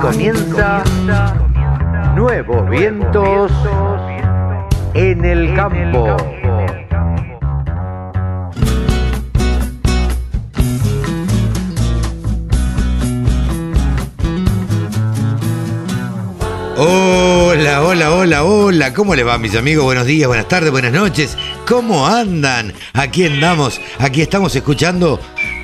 comienza Nuevos Vientos en el Campo. Hola, hola, hola, hola. ¿Cómo le va, mis amigos? Buenos días, buenas tardes, buenas noches. ¿Cómo andan? Aquí andamos. Aquí estamos escuchando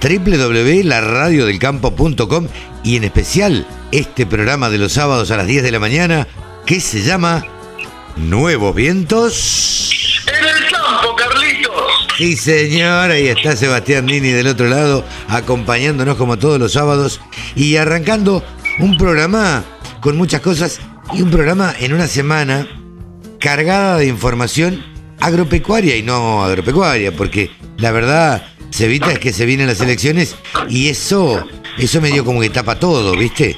www.laradiodelcampo.com y en especial este programa de los sábados a las 10 de la mañana que se llama Nuevos Vientos. En el campo, Carlitos. Sí, señor, ahí está Sebastián Nini del otro lado, acompañándonos como todos los sábados y arrancando un programa con muchas cosas y un programa en una semana cargada de información agropecuaria y no agropecuaria, porque la verdad, Cevita, es que se vienen las elecciones y eso, eso medio como que tapa todo, ¿viste?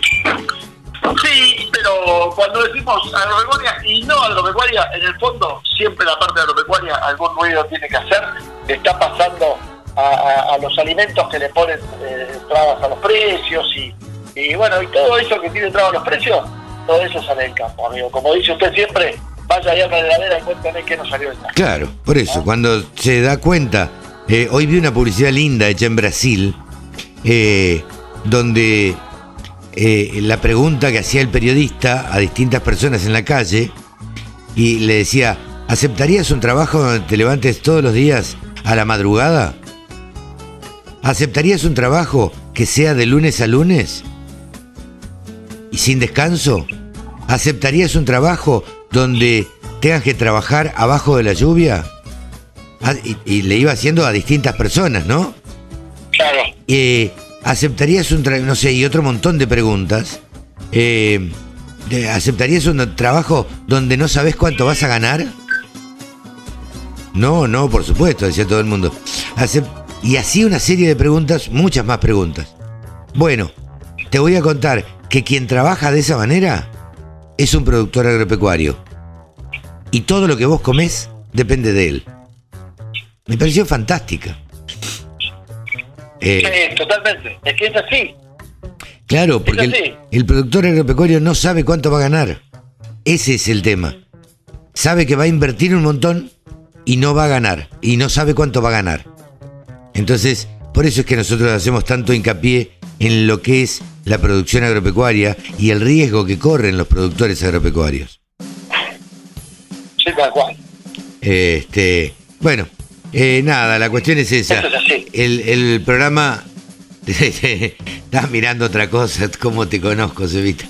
Sí, pero cuando decimos agropecuaria y no agropecuaria, en el fondo siempre la parte agropecuaria algún ruido tiene que hacer. Está pasando a, a- a los alimentos que le ponen eh, trabas a los precios y, y bueno, y todo eso que tiene trabas a los precios, todo eso sale del campo, amigo. Como dice usted siempre, vaya allá a la heladera y cuéntame qué nos salió del campo. Claro, por eso, cuando se da cuenta, eh, hoy vi una publicidad linda hecha en Brasil, eh, donde eh, la pregunta que hacía el periodista a distintas personas en la calle, y le decía, ¿aceptarías un trabajo donde te levantes todos los días a la madrugada? ¿Aceptarías un trabajo que sea de lunes a lunes? ¿Y sin descanso? ¿Aceptarías un trabajo donde tengas que trabajar abajo de la lluvia? Ah, y, y le iba haciendo a distintas personas, ¿no? Claro. Eh, ¿Aceptarías un trabajo, no sé, y otro montón de preguntas? Eh, ¿Aceptarías un trabajo donde no sabes cuánto vas a ganar? No, no, por supuesto, decía todo el mundo. Y así una serie de preguntas, muchas más preguntas. Bueno, te voy a contar que quien trabaja de esa manera es un productor agropecuario. Y todo lo que vos comés depende de él. Me pareció fantástica. Eh, Sí, totalmente. Es que es así. Claro, porque así. el, el productor agropecuario no sabe cuánto va a ganar. Ese es el tema. Sabe que va a invertir un montón y no va a ganar. Y no sabe cuánto va a ganar. Entonces, por eso es que nosotros hacemos tanto hincapié en lo que es la producción agropecuaria y el riesgo que corren los productores agropecuarios. Sí, tal cual. Este, bueno, eh, nada, la cuestión es esa. Eso es así. El, el programa. Estás mirando otra cosa, ¿cómo te conozco, Cevita?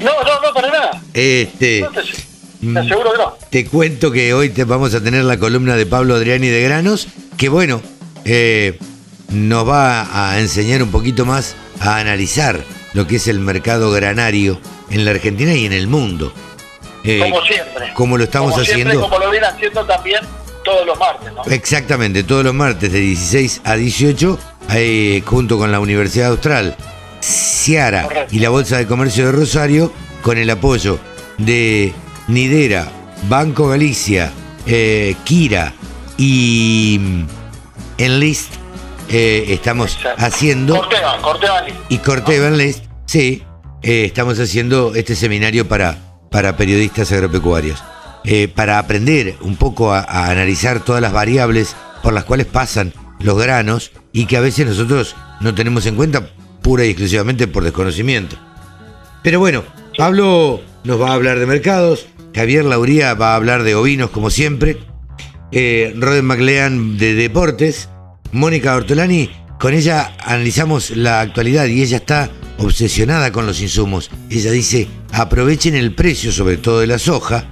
No, no, no, para nada. Este, No te, te Mm. aseguro que no. te cuento que hoy te vamos a tener la columna de Pablo Adriani de Granos, que bueno, eh, nos va a enseñar un poquito más a analizar lo que es el mercado granario en la Argentina y en el mundo. Eh, Como siempre. como lo estamos Como siempre, haciendo. como lo viene haciendo también todos los martes, ¿no? Exactamente, todos los martes de 16 a 18, eh, junto con la Universidad Austral, Ciara Correcto. y la Bolsa de Comercio de Rosario, con el apoyo de Nidera, Banco Galicia, eh, Kira y mm, Enlist, eh, estamos Exacto. haciendo Corteva, Corteva Ali. y Corteva Enlist, sí, eh, estamos haciendo este seminario para, para periodistas agropecuarios, eh, para aprender un poco a, analizar todas las variables por las cuales pasan los granos y que a veces nosotros no tenemos en cuenta pura y exclusivamente por desconocimiento. Pero bueno, Pablo nos va a hablar de mercados, Javier Lauría va a hablar de ovinos como siempre, eh, Roden McLean de deportes, Mónica Ortolani, con ella analizamos la actualidad y ella está obsesionada con los insumos. Ella dice, aprovechen el precio, sobre todo de la soja,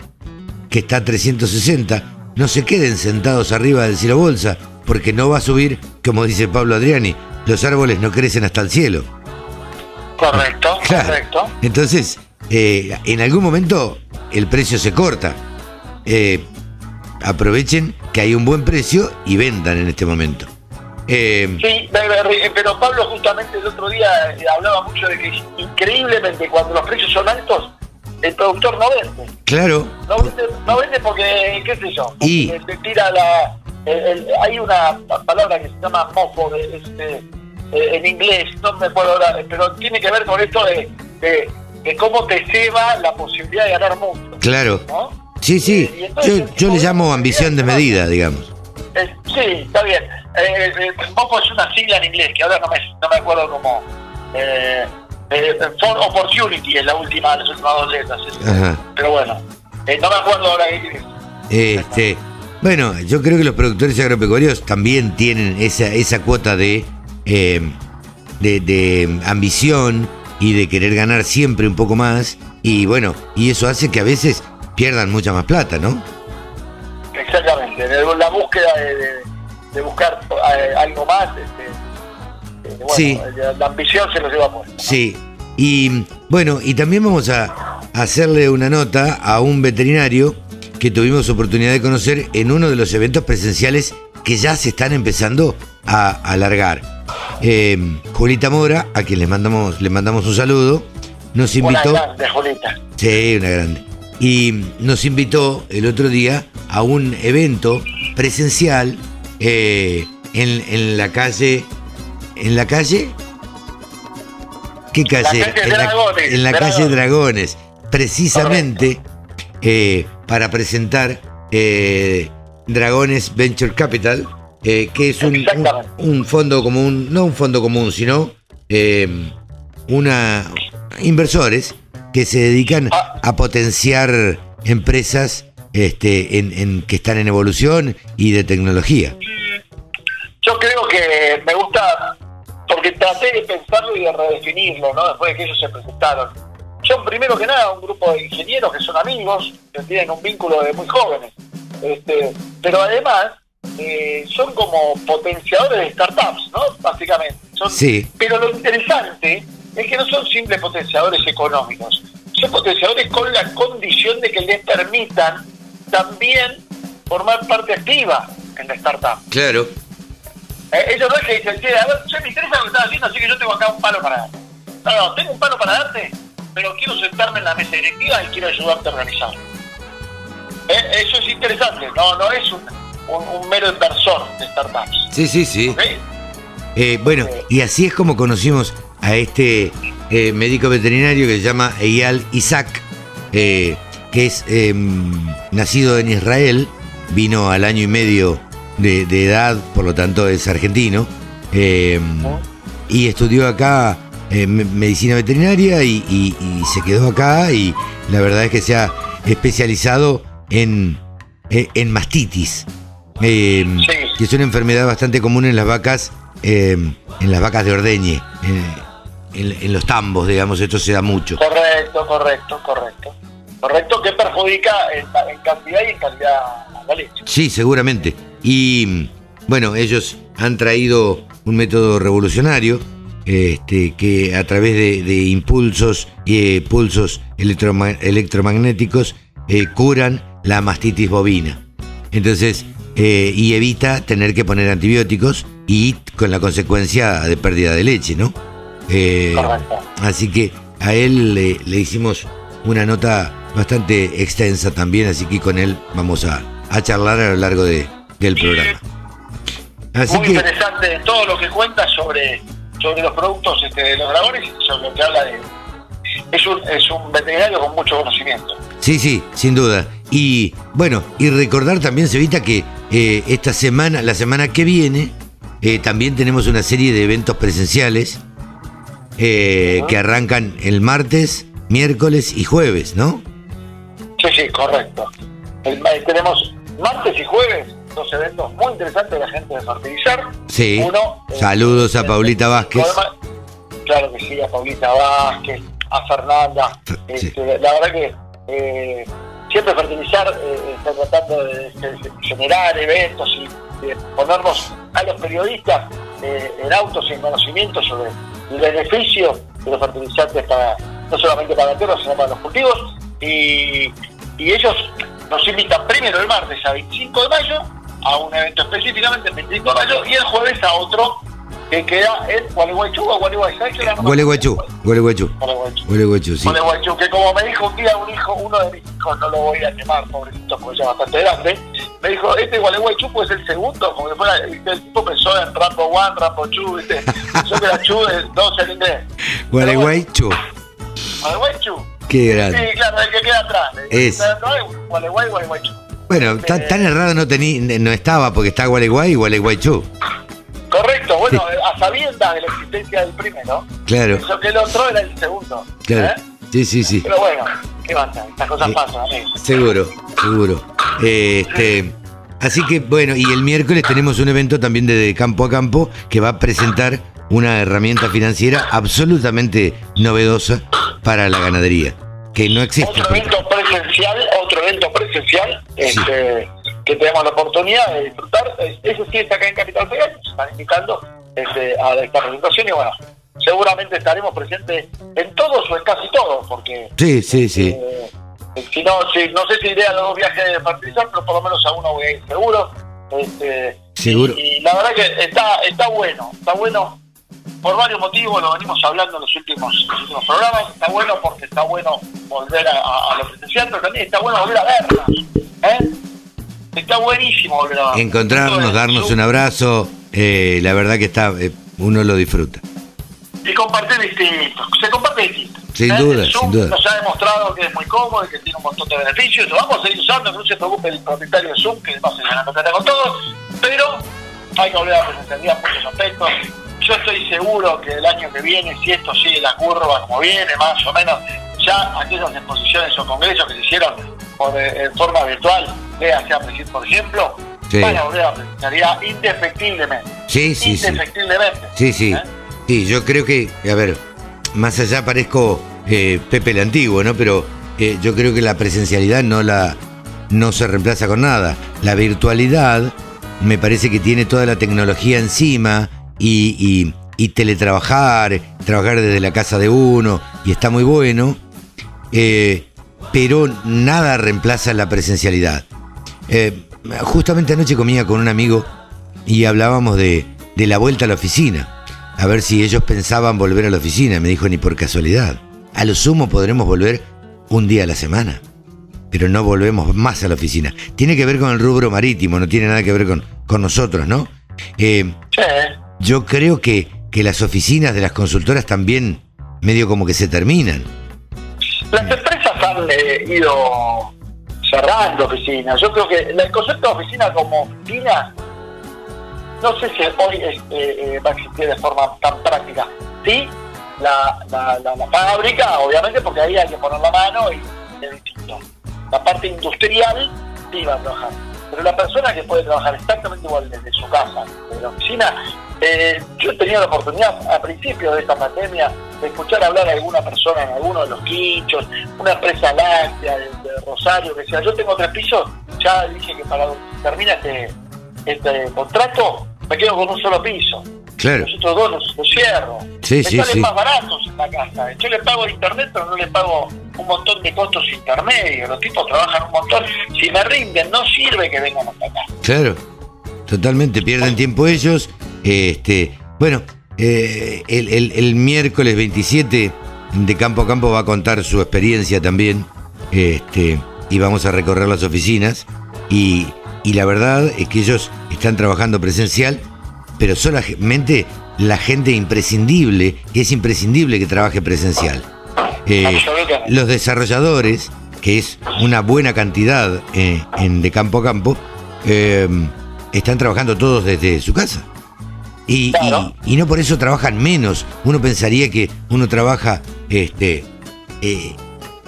que está a 360, no se queden sentados arriba del cielo bolsa, porque no va a subir, como dice Pablo Adriani, los árboles no crecen hasta el cielo. Correcto, Claro. correcto. Entonces, eh, en algún momento el precio se corta. Eh, aprovechen que hay un buen precio y vendan en este momento. Eh, Sí, pero- pero Pablo justamente el otro día eh, hablaba mucho de que increíblemente cuando los precios son altos, el productor no vende. claro, No vende, no vende porque, qué sé yo, Y- le tira la... el- el- hay una palabra que se llama mofo de, este, eh, en inglés, no me acuerdo ahora, pero tiene que ver con esto de, de, de cómo te lleva la posibilidad de ganar mucho. Claro. ¿no? Sí, sí. Entonces, Yo, yo le llamo ambición desmedida, digamos. Eh, sí, está bien. Eh, eh, es una sigla en inglés, que ahora no me, no me acuerdo cómo. Eh, for Opportunity es la última, las últimas dos letras. Ajá. Pero bueno, eh, no me acuerdo ahora. qué- Este, bueno, yo creo que los productores agropecuarios también tienen esa, esa cuota de, eh, de, de ambición y de querer ganar siempre un poco más. Y bueno, y eso hace que a veces pierdan mucha más plata, ¿no? Exactamente, la búsqueda de, de- de buscar algo más. Este, bueno, Sí. la, ambición se lo lleva por. Sí. Y bueno, y también vamos a hacerle una nota a un veterinario que tuvimos oportunidad de conocer en uno de los eventos presenciales que ya se están empezando a alargar. Eh, Julita Mora, a quien le mandamos, le mandamos un saludo, nos Una invitó. grande, Julita. Sí, una grande. Y nos invitó el otro día a un evento presencial eh, en, en la calle. ¿En la calle? ¿Qué calle? calle en la, Dragones, en la calle Dragones. Precisamente eh, para presentar eh, Dragones Venture Capital, eh, que es un, un fondo común, no un fondo común, sino eh, una inversores que se dedican Ah. a potenciar empresas este, en, en- que están en evolución y de tecnología. Yo creo que me gusta, porque traté de pensarlo y de redefinirlo, ¿no? Después de que ellos se presentaron. Son primero que nada un grupo de ingenieros que son amigos, que tienen un vínculo de muy jóvenes. Este, pero además eh, son como potenciadores de startups, ¿no? Básicamente. Son- Sí. Pero lo interesante es que no son simples potenciadores económicos, son potenciadores con la condición de que les permitan también formar parte activa en la startup. Claro. Eh, ellos no es que dicen, "Che, a ver, che, me interesa lo que estás haciendo, así que yo tengo acá un palo para darte. No, no, tengo un palo para darte, pero quiero sentarme en la mesa directiva y quiero ayudarte a organizarlo. Eh, eso es interesante, no, no es un, un- un mero inversor de startups. Sí, sí, sí. Eh, bueno, y así es como conocimos a este médico veterinario que se llama Eyal Isaac, que es eh, nacido en Israel, vino al año y medio de, de edad, por lo tanto es argentino, eh, y estudió acá eh, me- medicina veterinaria y, y- y se quedó acá y la verdad es que se ha especializado en, eh, en mastitis. eh, Sí. que es una enfermedad bastante común en las vacas, en las vacas de ordeñe, en, en los tambos, digamos, esto se da mucho. Correcto, correcto, correcto. Correcto, que perjudica en, en cantidad y en calidad la leche. Sí, seguramente. Y bueno, ellos han traído un método revolucionario este, que a través de, de impulsos y pulsos electroma- electromagnéticos eh, curan la mastitis bovina. Entonces, eh, y evita tener que poner antibióticos y con la consecuencia de pérdida de leche, ¿no? Eh, así que a él le, le hicimos una nota bastante extensa también, así que con él vamos a, a charlar a lo largo de- del programa. Así Muy que, interesante todo lo que cuenta sobre, sobre los productos este, de los dragones y sobre lo que habla de... Es un, es un veterinario con mucho conocimiento. sí, sí, sin duda. Y bueno, y recordar también, Sevita, que eh, esta semana, la semana que viene, eh, también tenemos una serie de eventos presenciales eh, que arrancan el martes, miércoles y jueves, ¿no? Sí, sí, correcto. El- eh, tenemos martes y jueves dos eventos muy interesantes de la gente de Fertilizar. Sí. Uno, eh, Saludos a Paulita Vázquez. Claro que sí, a Paulita Vázquez, a Fernanda. Sí. Este, La verdad que eh, siempre Fertilizar eh, está tratando de, de generar eventos y de ponernos a los periodistas en autos y en conocimiento sobre el beneficio de los fertilizantes para no solamente para la tierra, sino para los cultivos. Y, y ellos nos invitan primero el martes a 25 de mayo a un evento específicamente el 25 de mayo y el jueves a otro que queda en Gualeguaychú o Gualeguaychú. Gualeguaychú, Gualeguaychú. Gualeguaychú, sí. Gualeguaychú, que como me dijo un día un hijo, uno de mis hijos, no lo voy a llamar, pobrecito, porque ya es bastante grande, me dijo, este Gualeguaychú puede ser el segundo, como que fuera, el tipo pensó en Rambo 1, Rambo 2, ¿viste? Pensó que era Chu de 12 en inglés. Gualeguaychú. Gualeguaychú. Qué grande. Sí, claro, el que queda atrás. Es. Gualeguay, Gualeguaychú. Bueno, tan, Eh, tan errado no, tení, no estaba porque está Gualeguay y Gualeguaychú. Correcto, bueno, a sabiendas de la existencia del primero, Claro, eso que el otro era el segundo. claro. ¿eh? Sí, sí, sí. Pero bueno, ¿qué pasa? Estas cosas Sí. pasan. Seguro, seguro. Este, así que bueno, y el miércoles tenemos un evento también de campo a campo que va a presentar una herramienta financiera absolutamente novedosa para la ganadería, que no existe. Otro evento presencial, este, que tenemos la oportunidad de disfrutar. Ese sí está acá en Capital Federal, nos están invitando este, a esta presentación y bueno, seguramente estaremos presentes en todos o en casi todos, porque Sí, sí, sí. eh, si no, si, no sé si iré a los dos viajes de fertilizar, pero por lo menos a uno voy a ir seguro. Este, Seguro. Y, y la verdad que está, está bueno, está bueno por varios motivos, lo venimos hablando en los últimos, los últimos programas. Está bueno porque está bueno volver a, a, a lo presencial, pero también está bueno volver a vernos. ¿eh? Está buenísimo volver a vernos. Encontrarnos, darnos un abrazo, eh, la verdad que está, eh, uno lo disfruta. Y compartir distinto, se comparte distinto. Sin ¿Eh? duda, Zoom sin duda. Nos ha demostrado que es muy cómodo y que tiene un montón de beneficios. Lo vamos a seguir usando, no se preocupe el propietario de Zoom, que va a ganando plata con todo. Pero hay que volver a la presencialidad en muchos aspectos. Yo estoy seguro que el año que viene, si esto sigue la curva como viene, más o menos, ya aquellas exposiciones o congresos que se hicieron por, eh, en forma virtual, véase a Presid, por ejemplo, Sí. van a volver a presencialidad indefectiblemente. Sí, sí, sí. indefectiblemente. Sí, sí. ¿Eh? Sí, yo creo que, a ver, más allá parezco eh, Pepe el Antiguo, ¿no? Pero eh, yo creo que la presencialidad no la no se reemplaza con nada. La virtualidad me parece que tiene toda la tecnología encima y, teletrabajar, trabajar desde la casa de uno, y está muy bueno, eh, pero nada reemplaza la presencialidad. Eh, justamente anoche comía con un amigo y hablábamos de, de la vuelta a la oficina. A ver si ellos pensaban volver a la oficina. Me dijo, ni por casualidad. A lo sumo podremos volver un día a la semana. Pero no volvemos más a la oficina. Tiene que ver con el rubro marítimo, no tiene nada que ver con, con nosotros, ¿no? Eh, Sí. Yo creo que, que las oficinas de las consultoras también medio como que se terminan. Las empresas han eh, ido cerrando oficinas. Yo creo que el concepto de oficina como oficina, no sé si hoy es, eh, eh, va a existir de forma tan práctica. Sí, la, la, la- la fábrica, obviamente, porque ahí hay que poner la mano y es distinto. La parte industrial sí va a trabajar. Pero la persona que puede trabajar exactamente igual desde su casa, desde la oficina, eh, yo he tenido la oportunidad a principios de esta pandemia de escuchar hablar a alguna persona en alguno de los quinchos, una empresa láctea de, de Rosario, que decía, yo tengo tres pisos, ya dije que para termina este, este contrato, me quedo con un solo piso. Claro. Los otros dos los, los cierro. Sí, me sí, salen sí. más baratos en la casa. Yo le pago internet, pero no le pago un montón de costos intermedios. Los tipos trabajan un montón. Si me rinden, no sirve que vengan hasta acá. Claro, totalmente, pierden tiempo ellos. Este, bueno, eh, el, el- miércoles 27 de Campo a Campo va a contar su experiencia también. Este, y vamos a recorrer las oficinas. Y, y la verdad es que ellos están trabajando presencial, pero solamente la gente imprescindible, y es imprescindible que trabaje presencial. Eh, los desarrolladores, que es una buena cantidad eh, en, de campo a campo, eh, están trabajando todos desde su casa. Y, y- Claro. y no por eso trabajan menos. Uno pensaría que uno trabaja este, eh,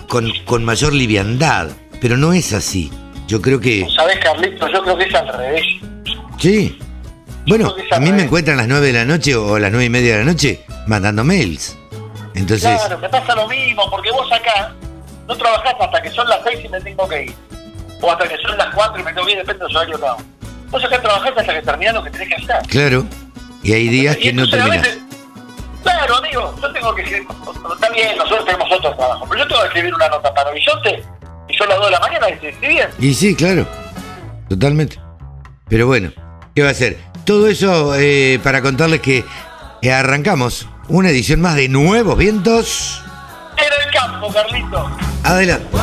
con, con mayor liviandad, pero no es así. Yo creo que... ¿Sabés, Carlitos? Yo creo que es al revés. Sí. Bueno, a mí me encuentran a las 9 de la noche o a las 9 y media de la noche mandando mails. Entonces, Claro, me pasa lo mismo, porque vos acá no trabajás hasta que son las seis y me tengo que ir. O hasta que son las cuatro y me tengo que ir, depende del horario cada uno. Vos acá trabajás hasta que terminás lo que tenés que hacer. claro. Y hay días que no a veces- Claro, amigo, yo tengo que escribir, está bien, nosotros tenemos otro trabajo, pero yo tengo que escribir una nota para Horizonte y son las 2 de la mañana y estoy escribiendo. Y sí, claro. Totalmente. Pero bueno, ¿qué va a ser? Todo eso eh, para contarles que arrancamos una edición más de Nuevos Vientos. En el campo, Carlito. Adelante.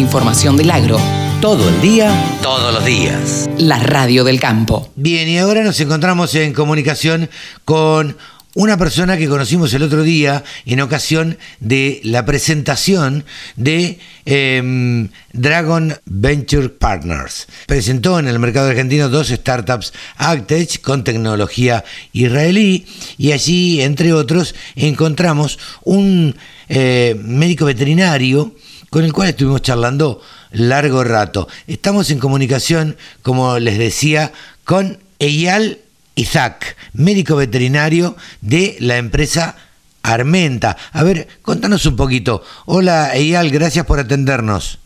información del agro. Todo el día, todos los días. La radio del campo. Bien, y ahora nos encontramos en comunicación con una persona que conocimos el otro día en ocasión de la presentación de em, Dragon Venture Partners. Presentó en el mercado argentino dos startups Actech con tecnología israelí y allí, entre otros, encontramos un eh, médico veterinario con el cual estuvimos charlando largo rato. Estamos en comunicación, como les decía, con Eyal Isaac, médico veterinario de la empresa Armenta. A ver, contanos un poquito. Hola Eyal, gracias por atendernos.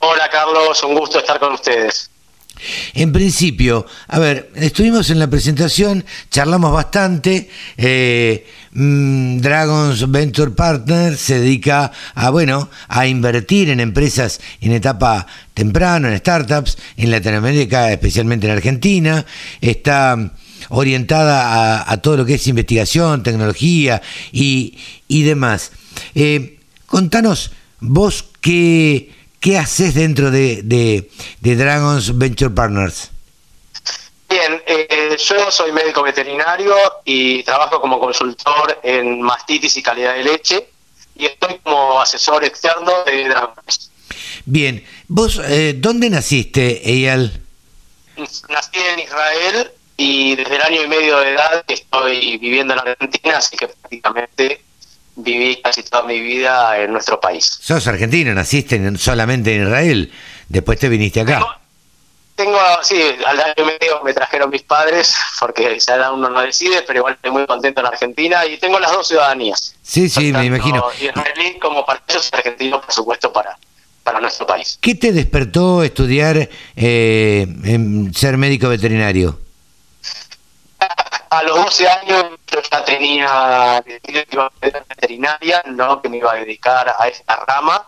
Hola Carlos, un gusto estar con ustedes. En principio, a ver, estuvimos en la presentación, charlamos bastante. Eh, mm, Dragons Venture Partners se dedica a, bueno, a invertir en empresas en etapa temprana, en startups, en Latinoamérica, especialmente en Argentina. Está orientada a, todo lo que es investigación, tecnología y, demás. Eh, contanos, vos qué ¿Qué haces dentro de, de, Dragons Venture Partners? Bien, eh, yo soy médico veterinario y trabajo como consultor en mastitis y calidad de leche y estoy como asesor externo de Dragons. Bien, ¿vos eh, dónde naciste, Eyal? Nací en Israel y desde el año y medio de edad estoy viviendo en Argentina, así que prácticamente viví casi toda mi vida en nuestro país. Sos argentino, naciste solamente en Israel, después te viniste acá. Tengo, sí, al año y medio me trajeron mis padres, porque ya uno no decide, pero igual estoy muy contento en Argentina y tengo las dos ciudadanías. Sí, sí, me imagino. Israelí como para ellos, argentino, por supuesto, para, para nuestro país. ¿Qué te despertó estudiar eh, en ser médico veterinario? a los 12 años yo ya tenía que iba a veterinaria, no que me iba a dedicar a esta rama.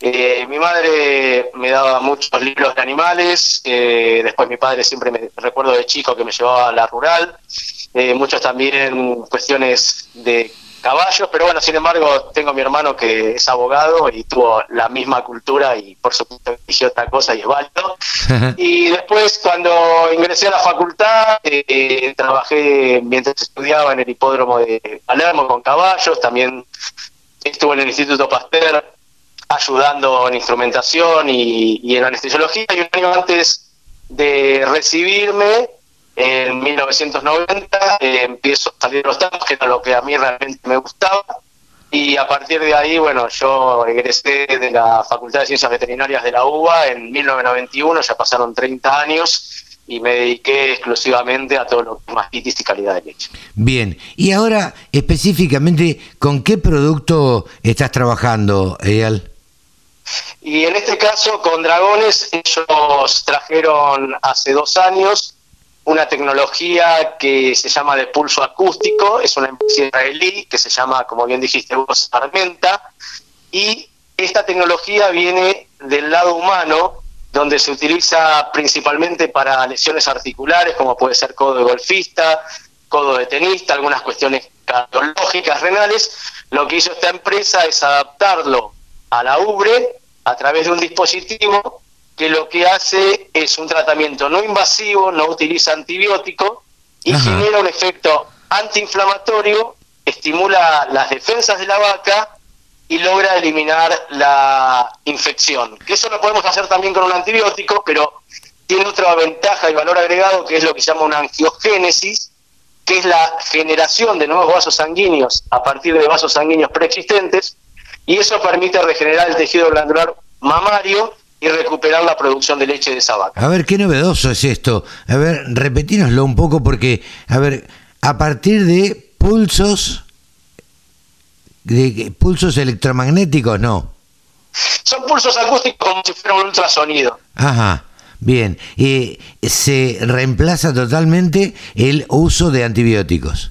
Eh, mi madre me daba muchos libros de animales, eh, después mi padre siempre me recuerdo de chico que me llevaba a la rural, eh, muchos también cuestiones de caballos, pero bueno, sin embargo, tengo a mi hermano que es abogado y tuvo la misma cultura y por supuesto eligió otra cosa y es válido. y después, cuando ingresé a la facultad, eh, trabajé mientras estudiaba en el hipódromo de Palermo con caballos, también estuve en el Instituto Pasteur ayudando en instrumentación y, y en anestesiología y un año antes de recibirme en 1990 eh, empiezo a salir los tacos, que era lo que a mí realmente me gustaba. Y a partir de ahí, bueno, yo egresé de la Facultad de Ciencias Veterinarias de la UBA en 1991, ya pasaron 30 años, y me dediqué exclusivamente a todo lo que es mastitis y calidad de leche. Bien, y ahora específicamente, ¿con qué producto estás trabajando, Eyal? Y en este caso, con Dragones, ellos trajeron hace dos años una tecnología que se llama de pulso acústico, es una empresa israelí que se llama, como bien dijiste vos, Armenta, y esta tecnología viene del lado humano, donde se utiliza principalmente para lesiones articulares, como puede ser codo de golfista, codo de tenista, algunas cuestiones cardiológicas, renales. Lo que hizo esta empresa es adaptarlo a la ubre a través de un dispositivo que lo que hace es un tratamiento no invasivo, no utiliza antibiótico y genera un efecto antiinflamatorio, estimula las defensas de la vaca y logra eliminar la infección. Que eso lo podemos hacer también con un antibiótico, pero tiene otra ventaja y valor agregado que es lo que se llama una angiogénesis, que es la generación de nuevos vasos sanguíneos a partir de vasos sanguíneos preexistentes, y eso permite regenerar el tejido glandular mamario y recuperar la producción de leche de esa vaca. A ver, qué novedoso es esto. A ver, repetínoslo un poco porque, a ver, a partir de pulsos, de pulsos electromagnéticos, no. Son pulsos acústicos como si fuera un ultrasonido. Ajá. Bien, y se reemplaza totalmente el uso de antibióticos.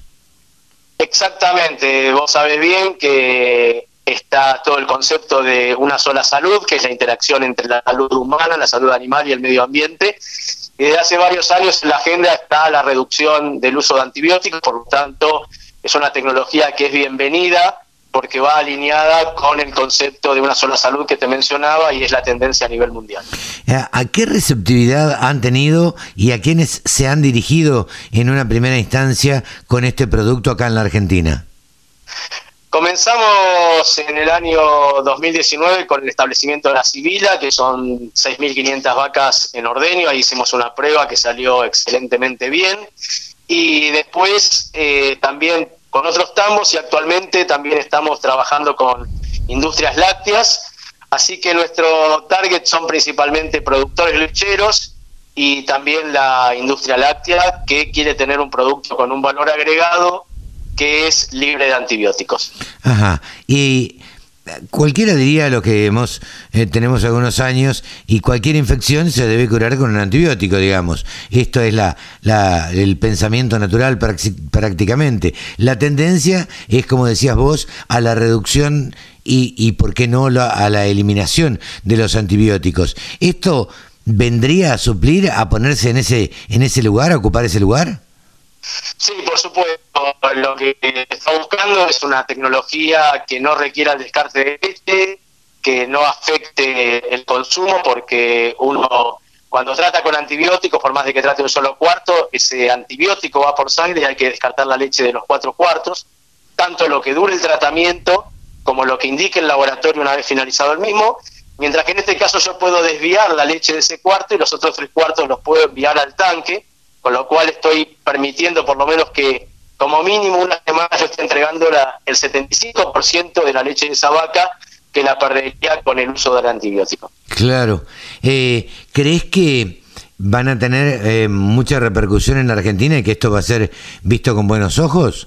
Exactamente, vos sabés bien que está todo el concepto de una sola salud, que es la interacción entre la salud humana, la salud animal y el medio ambiente. Y desde hace varios años en la agenda está la reducción del uso de antibióticos, por lo tanto es una tecnología que es bienvenida porque va alineada con el concepto de una sola salud que te mencionaba y es la tendencia a nivel mundial. Eh, ¿A qué receptividad han tenido y a quiénes se han dirigido en una primera instancia con este producto acá en la Argentina? Comenzamos en el año 2019 con el establecimiento de la Sibila, que son 6.500 vacas en ordeño. Ahí hicimos una prueba que salió excelentemente bien. Y después eh, también con otros tambos y actualmente también estamos trabajando con industrias lácteas. Así que nuestro target son principalmente productores lecheros y también la industria láctea que quiere tener un producto con un valor agregado que es libre de antibióticos. Ajá. Y cualquiera diría lo que hemos eh, tenemos algunos años y cualquier infección se debe curar con un antibiótico, digamos. Esto es la, la el pensamiento natural prácticamente. La tendencia es, como decías vos, a la reducción y, y ¿por qué no, a la eliminación de los antibióticos? ¿Esto vendría a suplir, a ponerse en ese, en ese lugar, a ocupar ese lugar? Sí, por supuesto. Lo que está buscando es una tecnología que no requiera el descarte de leche, que no afecte el consumo, porque uno cuando trata con antibióticos, por más de que trate un solo cuarto, ese antibiótico va por sangre y hay que descartar la leche de los cuatro cuartos, tanto lo que dure el tratamiento como lo que indique el laboratorio una vez finalizado el mismo, mientras que en este caso yo puedo desviar la leche de ese cuarto y los otros tres cuartos los puedo enviar al tanque, con lo cual estoy permitiendo por lo menos que como mínimo una semana yo esté entregando la, el 75% de la leche de esa vaca que la perdería con el uso del antibiótico. Claro. Eh, ¿Crees que van a tener eh, mucha repercusión en la Argentina y que esto va a ser visto con buenos ojos?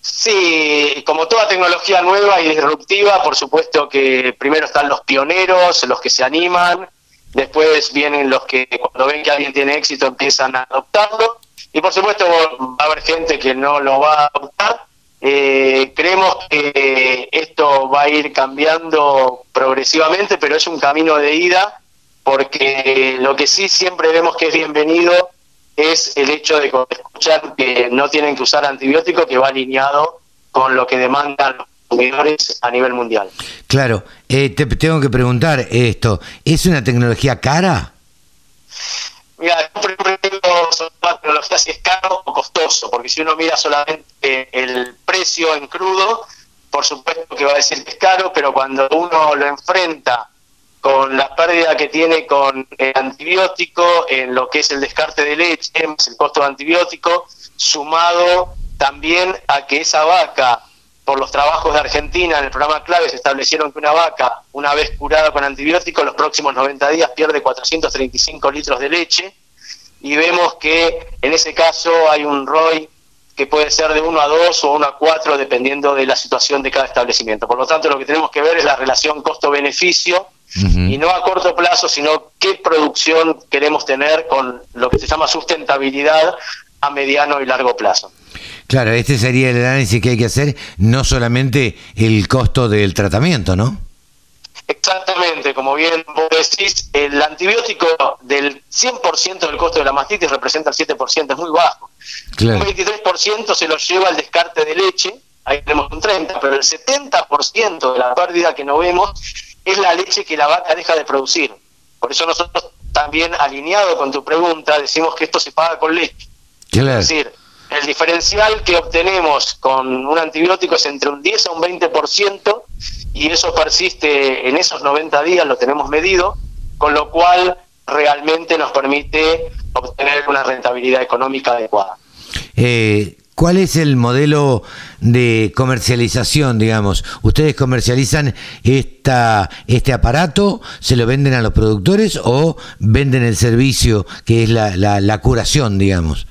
Sí, como toda tecnología nueva y disruptiva, por supuesto que primero están los pioneros, los que se animan, después vienen los que cuando ven que alguien tiene éxito empiezan a adoptarlo y por supuesto va a haber gente que no lo va a adoptar. Eh, creemos que esto va a ir cambiando progresivamente, pero es un camino de ida porque lo que sí siempre vemos que es bienvenido es el hecho de escuchar que no tienen que usar antibióticos, que va alineado con lo que demandan los consumidores a nivel mundial. Claro, eh, te tengo que preguntar esto, ¿es una tecnología cara? Mira, primero la tecnología si es caro o costoso, porque si uno mira solamente el precio en crudo, por supuesto que va a decir que es caro, pero cuando uno lo enfrenta con la pérdida que tiene con el antibiótico, en lo que es el descarte de leche, el costo de antibiótico, sumado también a que esa vaca por los trabajos de Argentina en el programa clave se establecieron que una vaca, una vez curada con antibióticos, los próximos 90 días pierde 435 litros de leche y vemos que en ese caso hay un ROI que puede ser de 1 a 2 o 1 a 4 dependiendo de la situación de cada establecimiento. Por lo tanto, lo que tenemos que ver es la relación costo-beneficio y no a corto plazo, sino qué producción queremos tener con lo que se llama sustentabilidad a mediano y largo plazo. Claro, este sería el análisis que hay que hacer, no solamente el costo del tratamiento, ¿no? Exactamente, como bien vos decís, el antibiótico del 100% del costo de la mastitis representa el 7%, es muy bajo. Un 23% se lo lleva el descarte de leche, ahí tenemos un 30%, pero el 70% de la pérdida que no vemos es la leche que la vaca deja de producir. Por eso nosotros también, alineado con tu pregunta, decimos que esto se paga con leche. Es decir, el diferencial que obtenemos con un antibiótico es entre un 10 a un 20% y eso persiste en esos 90 días, lo tenemos medido, con lo cual realmente nos permite obtener una rentabilidad económica adecuada. Eh, ¿Cuál es el modelo de comercialización, digamos? ¿Ustedes comercializan esta, este aparato, se lo venden a los productores o venden el servicio que es la, la curación, digamos?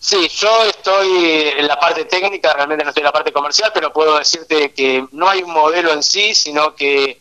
Sí, yo estoy en la parte técnica, realmente no estoy en la parte comercial, pero puedo decirte que no hay un modelo en sí, sino que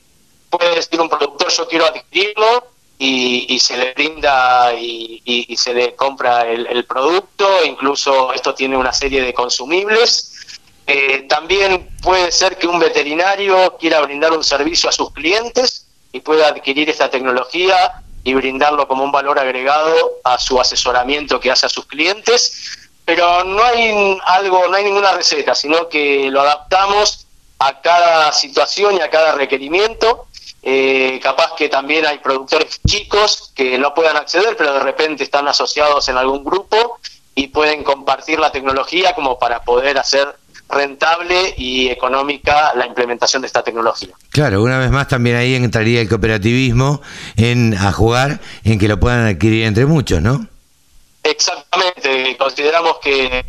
puede decir un productor yo quiero adquirirlo y, se le brinda y, se le compra el, producto, incluso esto tiene una serie de consumibles. Eh, también puede ser que un veterinario quiera brindar un servicio a sus clientes y pueda adquirir esta tecnología y brindarlo como un valor agregado a su asesoramiento que hace a sus clientes, pero no hay algo, no hay ninguna receta, sino que lo adaptamos a cada situación y a cada requerimiento. Eh, capaz que también hay productores chicos que no puedan acceder, pero de repente están asociados en algún grupo y pueden compartir la tecnología como para poder hacer rentable y económica la implementación de esta tecnología. Claro, una vez más también ahí entraría el cooperativismo en a jugar en que lo puedan adquirir entre muchos, ¿no? Exactamente, consideramos que,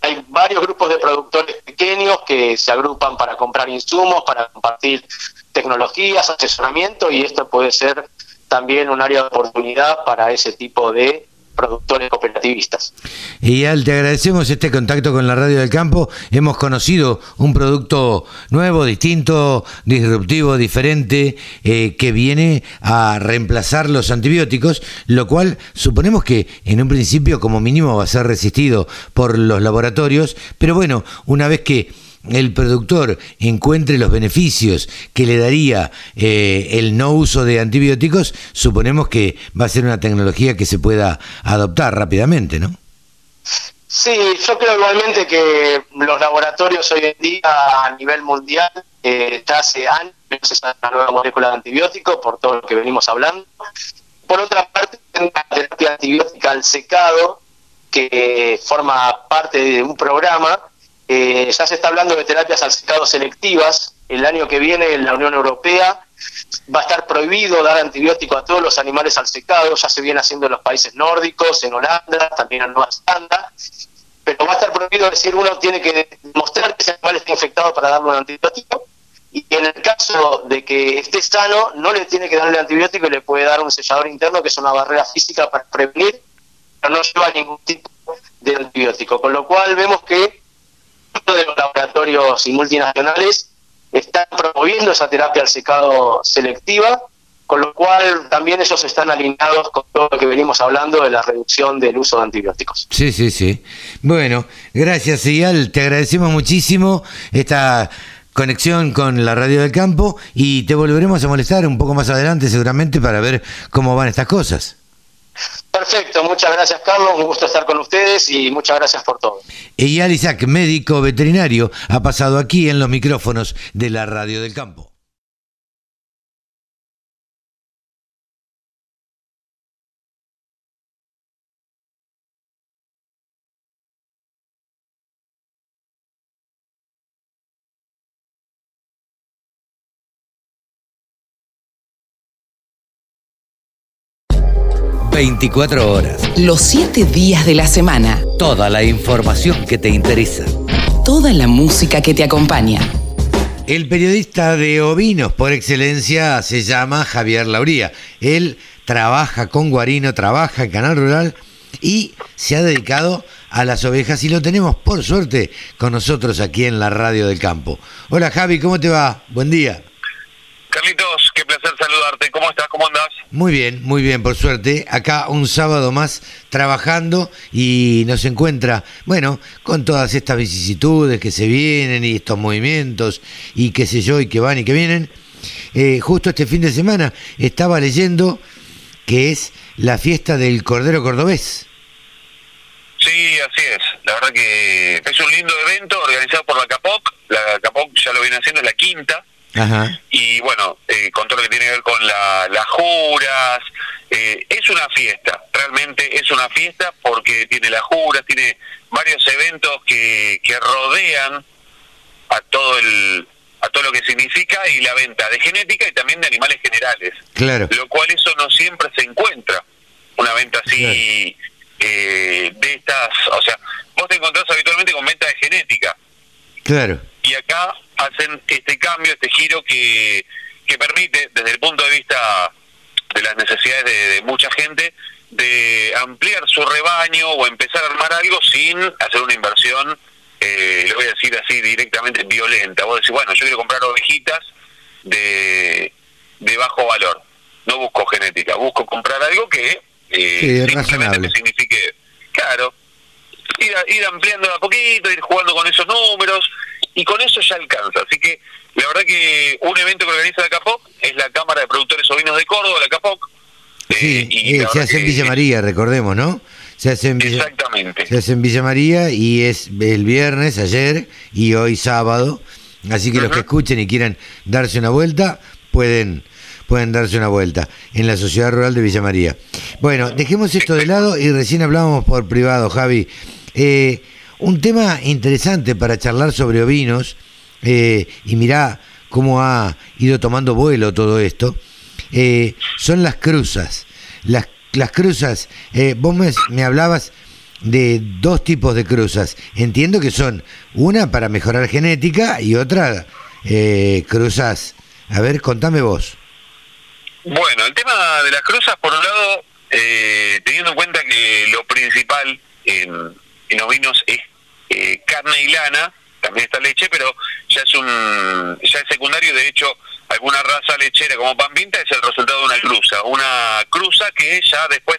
hay varios grupos de productores pequeños que se agrupan para comprar insumos, para compartir tecnologías, asesoramiento y esto puede ser también un área de oportunidad para ese tipo de productores cooperativistas. Y Al, te agradecemos este contacto con la Radio del Campo. Hemos conocido un producto nuevo, distinto, disruptivo, diferente, eh, que viene a reemplazar los antibióticos, lo cual suponemos que en un principio como mínimo va a ser resistido por los laboratorios, pero bueno, una vez que el productor encuentre los beneficios que le daría eh, el no uso de antibióticos, suponemos que va a ser una tecnología que se pueda adoptar rápidamente, ¿no? Sí, yo creo igualmente que los laboratorios hoy en día a nivel mundial eh, ya hace años esa nueva molécula de antibiótico por todo lo que venimos hablando. Por otra parte, la terapia antibiótica al secado, que forma parte de un programa eh, ya se está hablando de terapias al secado selectivas. El año que viene en la Unión Europea va a estar prohibido dar antibiótico a todos los animales al secado. Ya se viene haciendo en los países nórdicos, en Holanda, también en Nueva Zelanda. Pero va a estar prohibido decir uno tiene que demostrar que ese animal está infectado para darle un antibiótico. Y en el caso de que esté sano, no le tiene que darle antibiótico y le puede dar un sellador interno, que es una barrera física para prevenir, pero no lleva ningún tipo de antibiótico. Con lo cual vemos que de los laboratorios y multinacionales están promoviendo esa terapia al secado selectiva, con lo cual también ellos están alineados con todo lo que venimos hablando de la reducción del uso de antibióticos. Sí, sí, sí. Bueno, gracias, Ial. Te agradecemos muchísimo esta conexión con la radio del campo y te volveremos a molestar un poco más adelante seguramente para ver cómo van estas cosas. Perfecto, muchas gracias Carlos, un gusto estar con ustedes y muchas gracias por todo. Eyal Isaac, médico veterinario, ha pasado aquí en los micrófonos de la Radio del Campo. 24 horas. Los 7 días de la semana. Toda la información que te interesa. Toda la música que te acompaña. El periodista de ovinos por excelencia se llama Javier Lauría. Él trabaja con Guarino, trabaja en Canal Rural y se ha dedicado a las ovejas y lo tenemos por suerte con nosotros aquí en la radio del campo. Hola Javi, ¿cómo te va? Buen día. Carlitos, qué placer saludarte. ¿Cómo estás? ¿Cómo andas? Muy bien, muy bien, por suerte. Acá un sábado más trabajando y nos encuentra, bueno, con todas estas vicisitudes que se vienen y estos movimientos y qué sé yo, y que van y que vienen. Eh, justo este fin de semana estaba leyendo que es la fiesta del Cordero Cordobés. Sí, así es. La verdad que es un lindo evento organizado por la CAPOC. La CAPOC ya lo viene haciendo, es la quinta y bueno, eh, con todo lo que tiene que ver con las juras, eh, es una fiesta, realmente es una fiesta porque tiene las juras, tiene varios eventos que, que rodean a todo el a todo lo que significa y la venta de genética y también de animales generales. Claro. Lo cual eso no siempre se encuentra. Una venta así eh, de estas, o sea, vos te encontrás habitualmente con venta de genética. Claro. Y acá hacen este cambio, este giro que, que permite, desde el punto de vista de las necesidades de, mucha gente, de ampliar su rebaño o empezar a armar algo sin hacer una inversión, eh, lo voy a decir así directamente, violenta. Vos decís, bueno, yo quiero comprar ovejitas de, de bajo valor. No busco genética, busco comprar algo que eh, simplemente signifique, claro, ir, ir ampliando a poquito, ir jugando con esos números, y con eso ya alcanza. Así que la verdad que un evento que organiza la CAPOC es la Cámara de Productores Ovinos de Córdoba, la CAPOC. Sí, eh, eh, se hace en Villa María, recordemos, ¿no? Se hace en Villa, Exactamente. Se hace en Villa María y es el viernes, ayer y hoy sábado. Así que los que escuchen y quieran darse una vuelta, pueden, pueden darse una vuelta en la Sociedad Rural de Villa María. Bueno, dejemos esto de lado y recién hablábamos por privado, Javi. Eh, un tema interesante para charlar sobre ovinos, eh, y mirá cómo ha ido tomando vuelo todo esto, eh, son las cruzas. Las, las cruzas, vos me, hablabas de dos tipos de cruzas. Entiendo que son una para mejorar genética y otra eh, cruzas. A ver, contame vos. Bueno, el tema de las cruzas, por un lado, eh, teniendo en cuenta que lo principal en, en ovinos es eh, carne y lana, también está leche, pero ya es un ya es secundario, de hecho, alguna raza lechera como pan pinta es el resultado de una cruza, una cruza que ya después,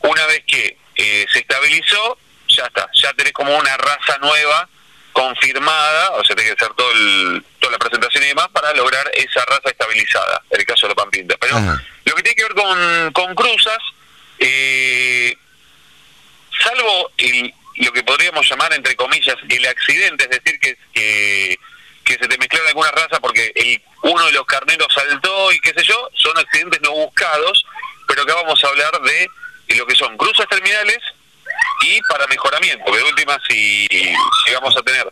una vez que eh, se estabilizó, ya está, ya tenés como una raza nueva confirmada, o sea, tiene que hacer todo toda la presentación y demás para lograr esa raza estabilizada, en el caso de la pampinta. Pero lo que tiene que ver con, con cruzas, eh, salvo lo que podríamos llamar, entre comillas, el accidente, es decir, que, que, que se te mezclaron alguna raza porque el, uno de los carneros saltó y qué sé yo, son accidentes no buscados, pero acá vamos a hablar de lo que son cruzas terminales y para mejoramiento. De última, si, vamos a tener.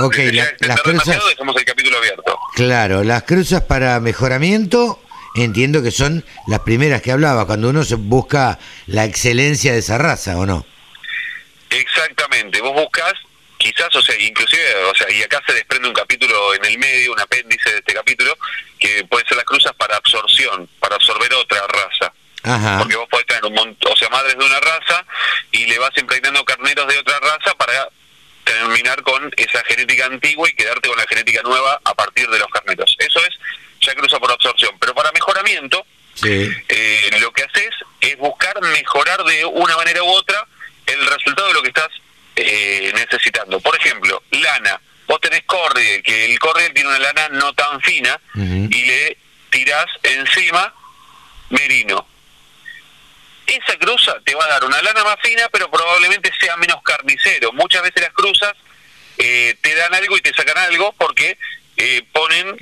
Ok, las cruzas. Dejamos el capítulo abierto. Claro, las cruzas para mejoramiento. Entiendo que son las primeras que hablaba, cuando uno se busca la excelencia de esa raza, ¿o no? Exactamente, vos buscas, quizás, o sea, inclusive, o sea, y acá se desprende un capítulo en el medio, un apéndice de este capítulo, que pueden ser las cruzas para absorción, para absorber otra raza. Porque vos podés tener un montón, o sea, madres de una raza y le vas impregnando carneros de otra raza para terminar con esa genética antigua y quedarte con la genética nueva a partir de los carneros. Eso es ya cruza por absorción. Pero para mejoramiento, eh, lo que haces es buscar mejorar de una manera u otra el resultado de lo que estás eh, necesitando. Por ejemplo, lana. Vos tenés cordial, que el cordial tiene una lana no tan fina y le tirás encima merino esa cruza te va a dar una lana más fina, pero probablemente sea menos carnicero. Muchas veces las cruzas eh, te dan algo y te sacan algo porque eh, ponen,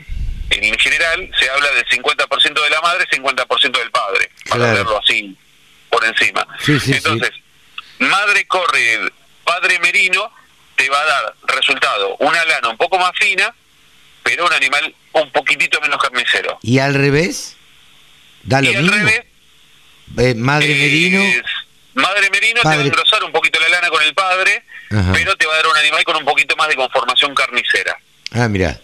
en general, se habla del 50% de la madre, 50% del padre, para verlo así por encima. Entonces, madre corre, padre merino, te va a dar resultado una lana un poco más fina, pero un animal un poquitito menos carnicero. ¿Y al revés? ¿Da lo y al revés, eh, madre Merino. Madre Merino te va a engrosar un poquito la lana con el padre, pero te va a dar un animal con un poquito más de conformación carnicera. Ah, mira.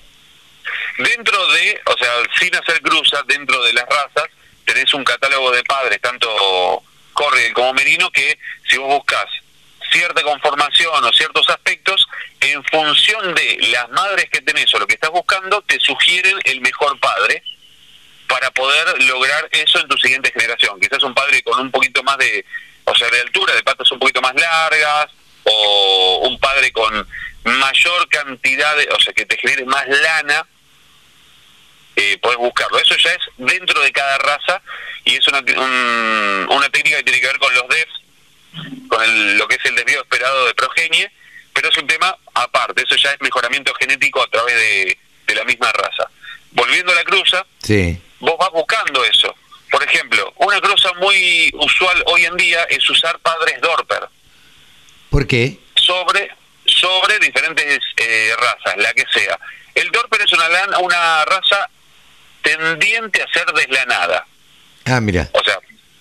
Dentro de, o sea, sin hacer cruzas, dentro de las razas, tenés un catálogo de padres, tanto Que si vos buscas cierta conformación o ciertos aspectos, en función de las madres que tenés o lo que estás buscando, te sugieren el mejor padre para poder lograr eso en tu siguiente generación. Quizás un padre con un poquito más de, o sea, de altura, de patas un poquito más largas, o un padre con mayor cantidad de, o sea, que te genere más lana, eh, puedes buscarlo. Eso ya es dentro de cada raza y es una, una técnica que tiene que ver con los DEFs, con lo que es el desvío esperado de progenie, pero es un tema aparte. Eso ya es mejoramiento genético a través de, de la misma raza. Volviendo a la cruza, sí vos vas buscando eso. Por ejemplo, una cosa muy usual hoy en día es usar padres Dorper. ¿Por qué? Sobre, sobre diferentes eh, razas, la que sea. El Dorper es una, lana, una raza tendiente a ser deslanada. Ah, mira. O sea,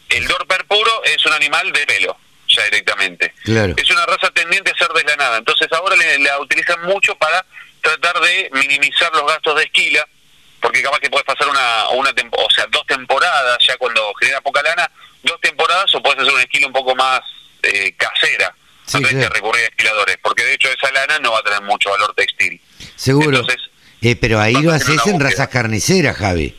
el Dorper puro es un animal de pelo, ya directamente. Claro. Es una raza tendiente a ser deslanada. Entonces ahora la utilizan mucho para tratar de minimizar los gastos de esquila porque capaz que puedes pasar una, una o sea, dos temporadas, ya cuando genera poca lana, dos temporadas o puedes hacer una esquila un poco más eh, casera, sí, antes de recurrir a esquiladores, porque de hecho esa lana no va a tener mucho valor textil. Seguro. Eh, pero ahí lo haces en razas carniceras, Javi.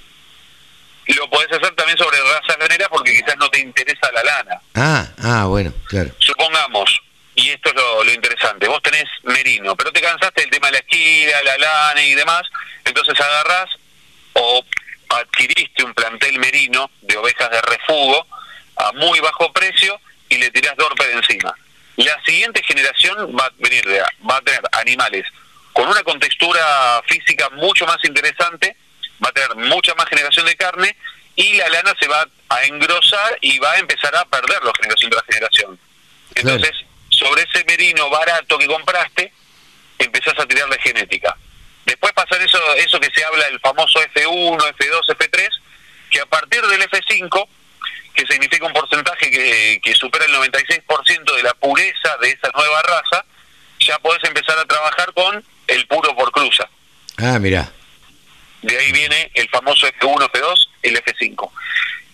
Lo podés hacer también sobre razas carniceras porque quizás no te interesa la lana. Ah, ah, bueno, claro. Supongamos, y esto es lo, lo, interesante, vos tenés merino, pero te cansaste del tema de la esquila, la lana y demás, entonces agarrás o adquiriste un plantel merino de ovejas de refugo a muy bajo precio y le tirás dorpe de encima. La siguiente generación va a venir va a tener animales con una contextura física mucho más interesante, va a tener mucha más generación de carne y la lana se va a engrosar y va a empezar a perder la generación tras generación. Entonces, sobre ese merino barato que compraste, empezás a tirarle genética. Después pasa eso, eso que se habla el famoso F1, F2, F3, que a partir del F5, que significa un porcentaje que, que supera el 96% de la pureza de esa nueva raza, ya podés empezar a trabajar con el puro por cruza. Ah, mira. De ahí viene el famoso F1, F2, el F5.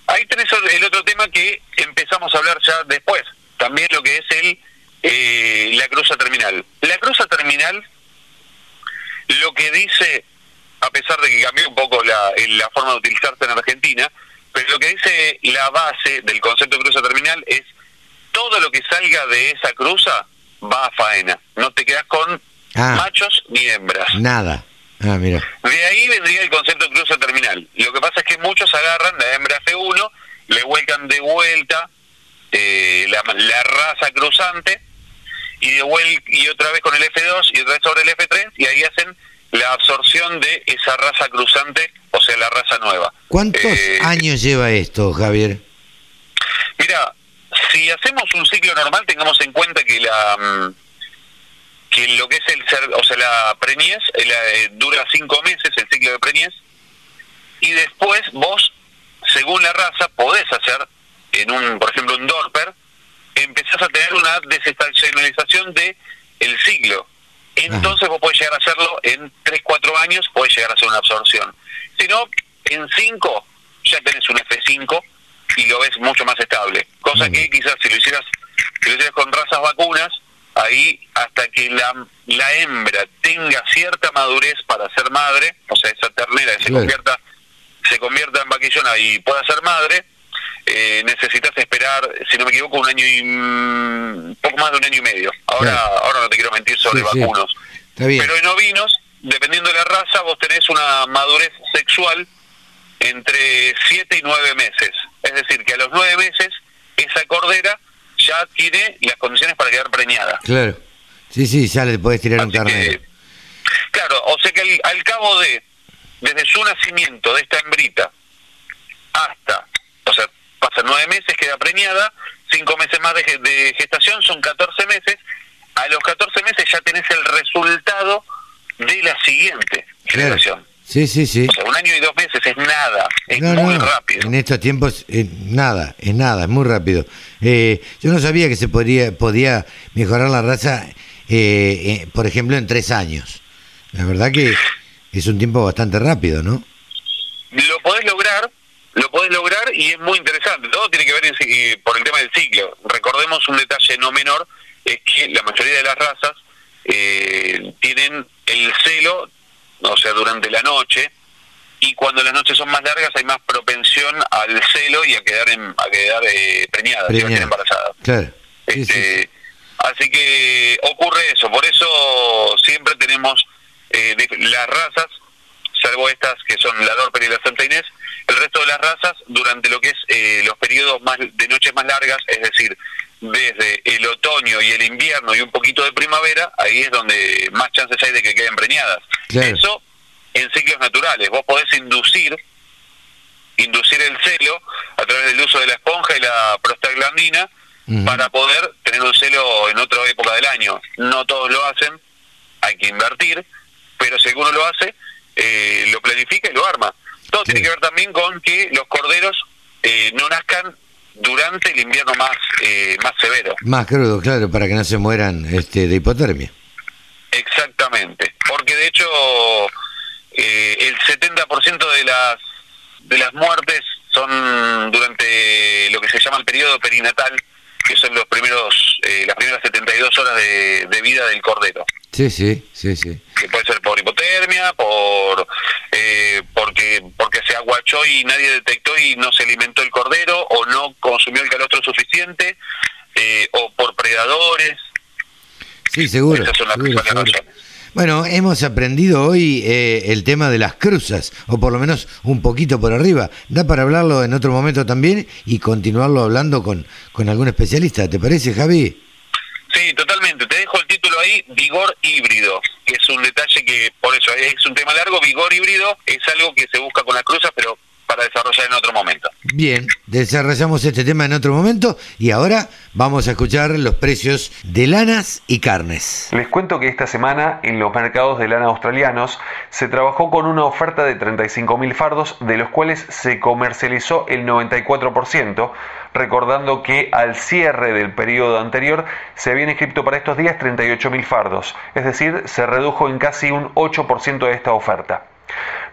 Ahí tenés el otro tema que empezamos a hablar ya después, también lo que es el eh, la cruza terminal. La cruza terminal lo que dice, a pesar de que cambió un poco la, la forma de utilizarse en Argentina, pero lo que dice la base del concepto de cruza terminal es todo lo que salga de esa cruza va a faena. No te quedas con ah. machos ni hembras. Nada. Ah, mira. De ahí vendría el concepto de cruza terminal. Lo que pasa es que muchos agarran la hembra F1, le vuelcan de vuelta eh, la, la, raza cruzante y de vuelta y otra vez con el F2 y otra vez sobre el F3 y ahí hacen la absorción de esa raza cruzante, o sea, la raza nueva. ¿Cuántos eh, años lleva esto, Javier? Mira, si hacemos un ciclo normal, tengamos en cuenta que la mm, que lo que es el o sea la preñez eh, dura cinco meses el ciclo de preñez y después vos según la raza podés hacer en un por ejemplo un dorper empezás a tener una desestacionalización de el ciclo entonces vos podés llegar a hacerlo en 3, 4 años, podés llegar a hacer una absorción. Si no, en 5 ya tenés un F5 y lo ves mucho más estable. Cosa que quizás si lo hicieras, si lo hicieras con razas vacunas, ahí hasta que la, la hembra tenga cierta madurez para ser madre, o sea, esa ternera que se convierta se convierta en vaquillona y pueda ser madre, eh, necesitas esperar, si no me equivoco, un año y mm, poco más de un año y medio. Ahora, ahora no te quiero mentir sobre vacunos. Pero en ovinos, dependiendo de la raza, vos tenés una madurez sexual entre 7 y 9 meses. Es decir, que a los 9 meses esa cordera ya tiene las condiciones para quedar preñada. Claro. Sí, sí, ya le podés tirar un carnero. claro, o sea que al, al cabo de, desde su nacimiento de esta hembrita hasta, o sea, pasan nueve meses, queda preñada, cinco meses más de, gestación, son 14 meses. A los 14 meses ya tenés el resultado de la siguiente generación. Sí, sí, sí. O sea, un año y dos meses es nada, es muy rápido. En estos tiempos es nada, es nada, es muy rápido. Eh, yo no sabía que se podría, podía mejorar la raza, eh, eh, por ejemplo, en tres años. La verdad que es un tiempo bastante rápido, ¿no? Lo podés lograr, lo podés lograr y es muy interesante. Todo tiene que ver en, por el tema del ciclo. Recordemos un detalle no menor, es que la mayoría de las razas eh, tienen el celo, o sea, durante la noche, y cuando las noches son más largas hay más propensión al celo y a quedar en, a quedar eh, preñadas, embarazadas. Claro. Este, así que ocurre eso, por eso siempre tenemos eh, las razas, salvo estas que son la Dorper y la Santa Inés, el resto de las razas, durante lo que es eh, los periodos más de noches más largas, es decir, desde el otoño y el invierno y un poquito de primavera, ahí es donde más chances hay de que queden preñadas. Eso en ciclos naturales. Vos podés inducir inducir el celo a través del uso de la esponja y la prostaglandina para poder tener un celo en otra época del año. No todos lo hacen, hay que invertir, pero si alguno lo hace, eh, lo planifica y lo arma. Todo tiene que ver también con que los corderos eh, no nazcan durante el invierno más eh, más severo. Más crudo, claro, para que no se mueran este, de hipotermia. Exactamente, porque de hecho eh, el 70% de las de las muertes son durante lo que se llama el periodo perinatal, que son los primeros las primeras 72 horas de, de vida del cordero. Sí, sí, sí, sí. Que puede ser por hipotermia, por eh, porque porque se aguachó y nadie detectó y no se alimentó el cordero, o no consumió el calostro suficiente, eh, o por predadores. Sí, seguro. Esas son las Bueno, hemos aprendido hoy eh, el tema de las cruzas, o por lo menos un poquito por arriba. Da para hablarlo en otro momento también y continuarlo hablando con, con algún especialista. ¿Te parece, Javi? Sí, totalmente. Te dejo el título ahí vigor híbrido, que es un detalle que, por eso es un tema largo, vigor híbrido es algo que se busca con las cruzas, pero para desarrollar en otro momento. Bien, desarrollamos este tema en otro momento y ahora vamos a escuchar los precios de lanas y carnes. Les cuento que esta semana en los mercados de lana australianos se trabajó con una oferta de 35.000 fardos, de los cuales se comercializó el 94%, recordando que al cierre del periodo anterior se habían inscrito para estos días 38.000 fardos, es decir, se redujo en casi un 8% de esta oferta.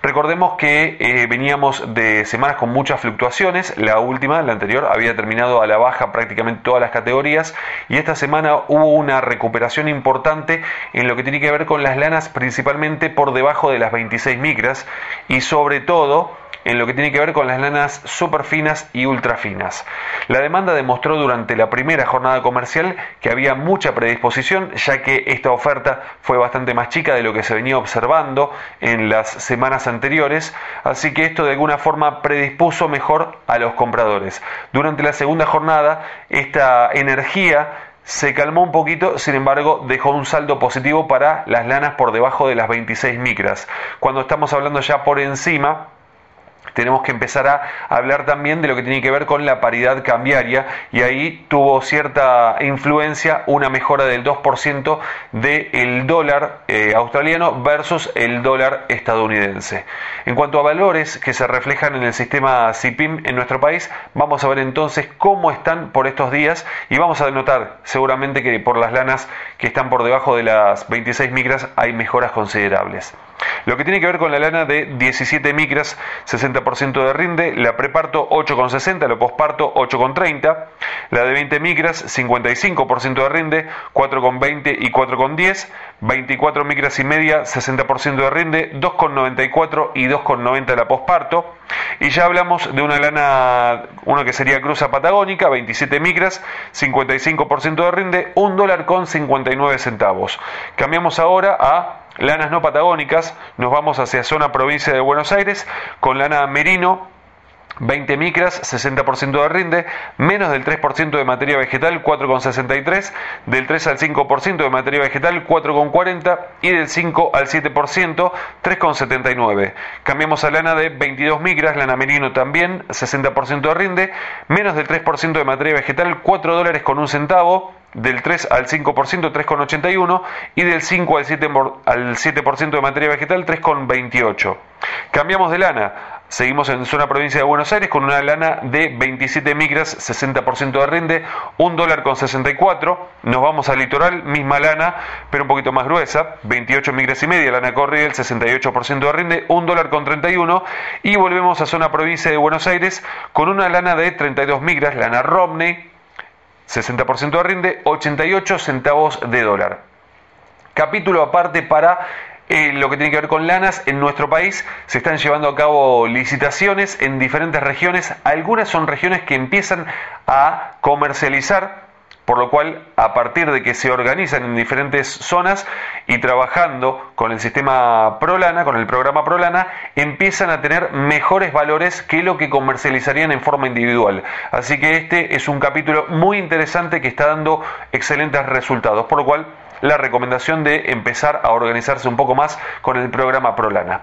Recordemos que eh, veníamos de semanas con muchas fluctuaciones, la última, la anterior, había terminado a la baja prácticamente todas las categorías y esta semana hubo una recuperación importante en lo que tiene que ver con las lanas principalmente por debajo de las 26 micras y sobre todo en lo que tiene que ver con las lanas super finas y ultra finas. La demanda demostró durante la primera jornada comercial que había mucha predisposición, ya que esta oferta fue bastante más chica de lo que se venía observando en las semanas anteriores, así que esto de alguna forma predispuso mejor a los compradores. Durante la segunda jornada, esta energía se calmó un poquito, sin embargo, dejó un saldo positivo para las lanas por debajo de las 26 micras. Cuando estamos hablando ya por encima, tenemos que empezar a hablar también de lo que tiene que ver con la paridad cambiaria y ahí tuvo cierta influencia una mejora del 2% del dólar eh, australiano versus el dólar estadounidense. En cuanto a valores que se reflejan en el sistema CIPIM en nuestro país, vamos a ver entonces cómo están por estos días y vamos a denotar seguramente que por las lanas que están por debajo de las 26 micras hay mejoras considerables. Lo que tiene que ver con la lana de 17 micras, 60% de rinde, la preparto 8,60, la posparto 8,30, la de 20 micras, 55% de rinde, 4,20 y 4,10, 24 micras y media, 60% de rinde, 2,94 y 2,90 la posparto. Y ya hablamos de una lana, una que sería cruza patagónica, 27 micras, 55% de rinde, 1 dólar con 59 centavos. Cambiamos ahora a lanas no patagónicas, nos vamos hacia zona provincia de Buenos Aires con lana merino 20 micras, 60% de rinde, menos del 3% de materia vegetal, 4,63, del 3 al 5% de materia vegetal, 4,40 y del 5 al 7%, 3,79. Cambiamos a lana de 22 micras, lana merino también, 60% de rinde, menos del 3% de materia vegetal, 4 dólares con un centavo, del 3 al 5%, 3,81 y del 5 al 7%, al 7 de materia vegetal, 3,28. Cambiamos de lana, seguimos en zona provincia de Buenos Aires con una lana de 27 micras, 60% de rinde, 1 dólar con 64. Nos vamos al litoral, misma lana, pero un poquito más gruesa, 28 micras y media, lana el 68% de rinde, 1 dólar con 31. Y volvemos a zona provincia de Buenos Aires con una lana de 32 micras, lana Romney, 60% de rinde, 88 centavos de dólar. Capítulo aparte para eh, lo que tiene que ver con lanas. En nuestro país se están llevando a cabo licitaciones en diferentes regiones. Algunas son regiones que empiezan a comercializar por lo cual a partir de que se organizan en diferentes zonas y trabajando con el sistema Prolana, con el programa Prolana, empiezan a tener mejores valores que lo que comercializarían en forma individual. Así que este es un capítulo muy interesante que está dando excelentes resultados, por lo cual la recomendación de empezar a organizarse un poco más con el programa Prolana.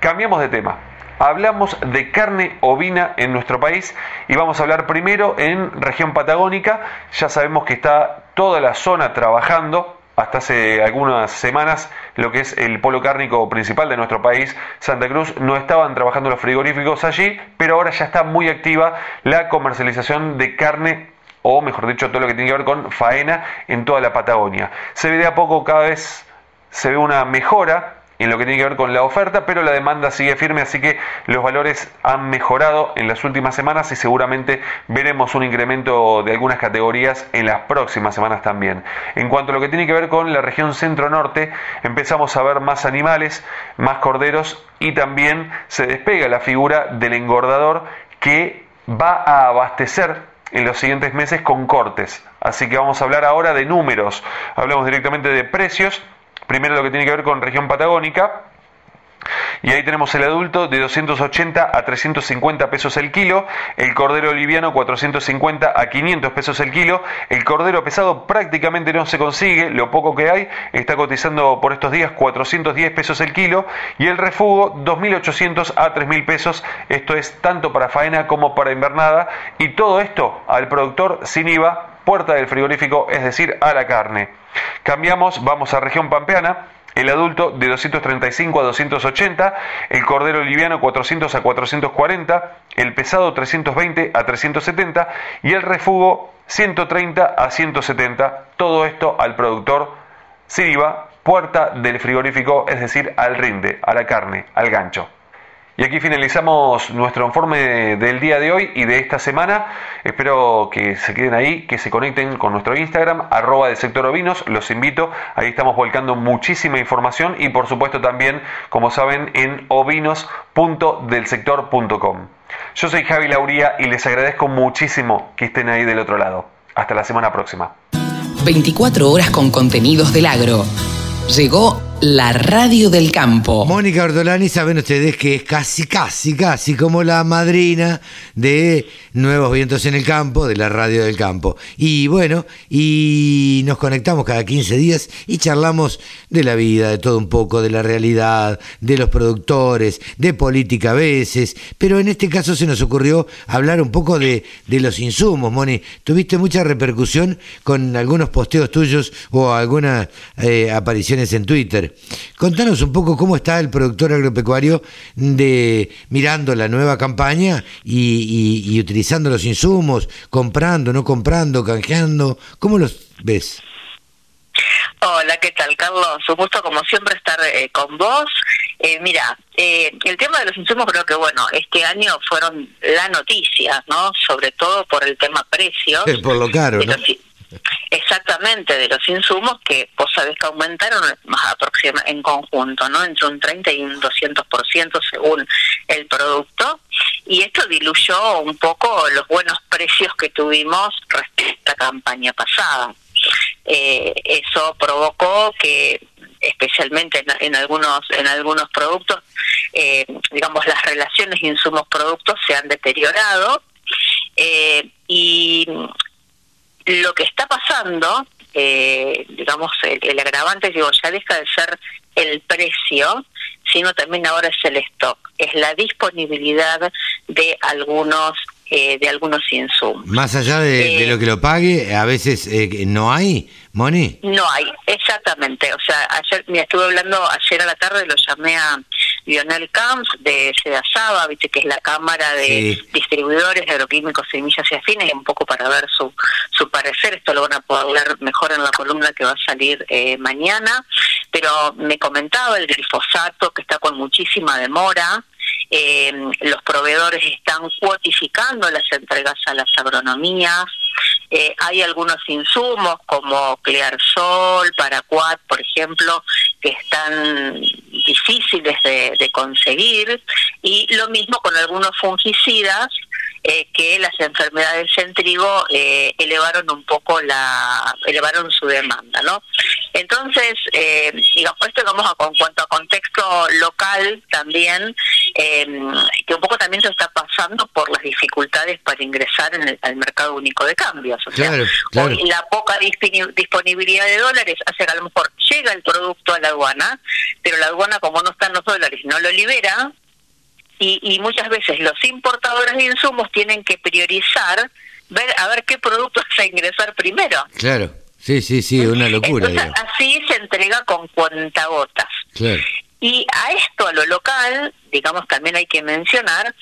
Cambiamos de tema hablamos de carne ovina en nuestro país y vamos a hablar primero en región patagónica. Ya sabemos que está toda la zona trabajando hasta hace algunas semanas lo que es el polo cárnico principal de nuestro país, Santa Cruz, no estaban trabajando los frigoríficos allí, pero ahora ya está muy activa la comercialización de carne o mejor dicho todo lo que tiene que ver con faena en toda la Patagonia. Se ve de a poco cada vez se ve una mejora en lo que tiene que ver con la oferta, pero la demanda sigue firme, así que los valores han mejorado en las últimas semanas y seguramente veremos un incremento de algunas categorías en las próximas semanas también. En cuanto a lo que tiene que ver con la región centro-norte, empezamos a ver más animales, más corderos y también se despega la figura del engordador que va a abastecer en los siguientes meses con cortes. Así que vamos a hablar ahora de números, hablamos directamente de precios Primero lo que tiene que ver con región patagónica. Y ahí tenemos el adulto de 280 a 350 pesos el kilo, el cordero liviano 450 a 500 pesos el kilo, el cordero pesado prácticamente no se consigue, lo poco que hay. Está cotizando por estos días 410 pesos el kilo. Y el refugo 2.800 a 3.000 pesos, esto es tanto para faena como para invernada. Y todo esto al productor sin IVA, puerta del frigorífico, es decir, a la carne. Cambiamos, vamos a región pampeana el adulto de 235 a 280, el cordero liviano 400 a 440, el pesado 320 a 370 y el refugo 130 a 170. Todo esto al productor Siriva, puerta del frigorífico, es decir, al rinde, a la carne, al gancho. Y aquí finalizamos nuestro informe del día de hoy y de esta semana. Espero que se queden ahí, que se conecten con nuestro Instagram, arroba del sector ovinos. Los invito, ahí estamos volcando muchísima información y por supuesto también, como saben, en ovinos.delsector.com. Yo soy Javi Lauría y les agradezco muchísimo que estén ahí del otro lado. Hasta la semana próxima. 24 horas con contenidos del agro. Llegó la radio del campo. Mónica Ortolani, saben ustedes que es casi, casi, casi como la madrina de Nuevos Vientos en el Campo, de la radio del campo. Y bueno, y nos conectamos cada 15 días y charlamos de la vida, de todo un poco, de la realidad, de los productores, de política a veces. Pero en este caso se nos ocurrió hablar un poco de, de los insumos, Moni. Tuviste mucha repercusión con algunos posteos tuyos o algunas eh, apariciones en Twitter. Contanos un poco cómo está el productor agropecuario de mirando la nueva campaña y, utilizando los insumos, comprando, no comprando, canjeando. ¿Cómo los ves? Hola, ¿qué tal, Carlos? Un gusto, como siempre, estar eh, con vos. Eh, mira, eh, el tema de los insumos creo que, bueno, este año fueron la noticia, ¿no? Sobre todo por el tema precios. por lo caro, ¿no? De los insumos que vos sabés que aumentaron más aproxima, en conjunto, ¿no? Entre un 30 y un 200% según el producto. Y esto diluyó un poco los buenos precios que tuvimos respecto a la campaña pasada. Eh, eso provocó que especialmente en, algunos en algunos productos eh, digamos las relaciones insumos productos se han deteriorado eh, y lo que está pasando, eh, digamos, el, agravante, digo, ya deja de ser el precio, sino también ahora es el stock, es la disponibilidad de algunos eh, de algunos insumos. Más allá de, de, lo que lo pague, a veces eh, no hay Moni. No hay, exactamente. O sea, ayer me estuve hablando, ayer a la tarde lo llamé a Lionel Camps de Sedasaba, viste que es la cámara de distribuidores de agroquímicos, semillas y afines, un poco para ver su, su parecer. Esto lo van a poder leer mejor en la columna que va a salir eh, mañana. Pero me comentaba el glifosato que está con muchísima demora. Eh, los proveedores están cuotificando las entregas a las agronomías. Eh, hay algunos insumos como Clearsol, Paraquat, por ejemplo, que están difíciles de, de conseguir y lo mismo con algunos fungicidas eh, que las enfermedades en trigo eh, elevaron un poco la elevaron su demanda no entonces eh, digamos esto digamos con cuanto a contexto local también em, que un poco también se está pasando por las dificultades para ingresar en el, al mercado único de cambios. O sea hoy la poca disponibilidad de dólares hace que a lo mejor llega el producto a la aduana pero la aduana como no están los dólares no lo libera y, y muchas veces los importadores de insumos tienen que priorizar ver a ver qué productos a ingresar primero. Claro, sí, sí, sí, una locura. así se entrega con cuentagotas. Claro. Y a esto, a lo local, digamos, también hay que mencionar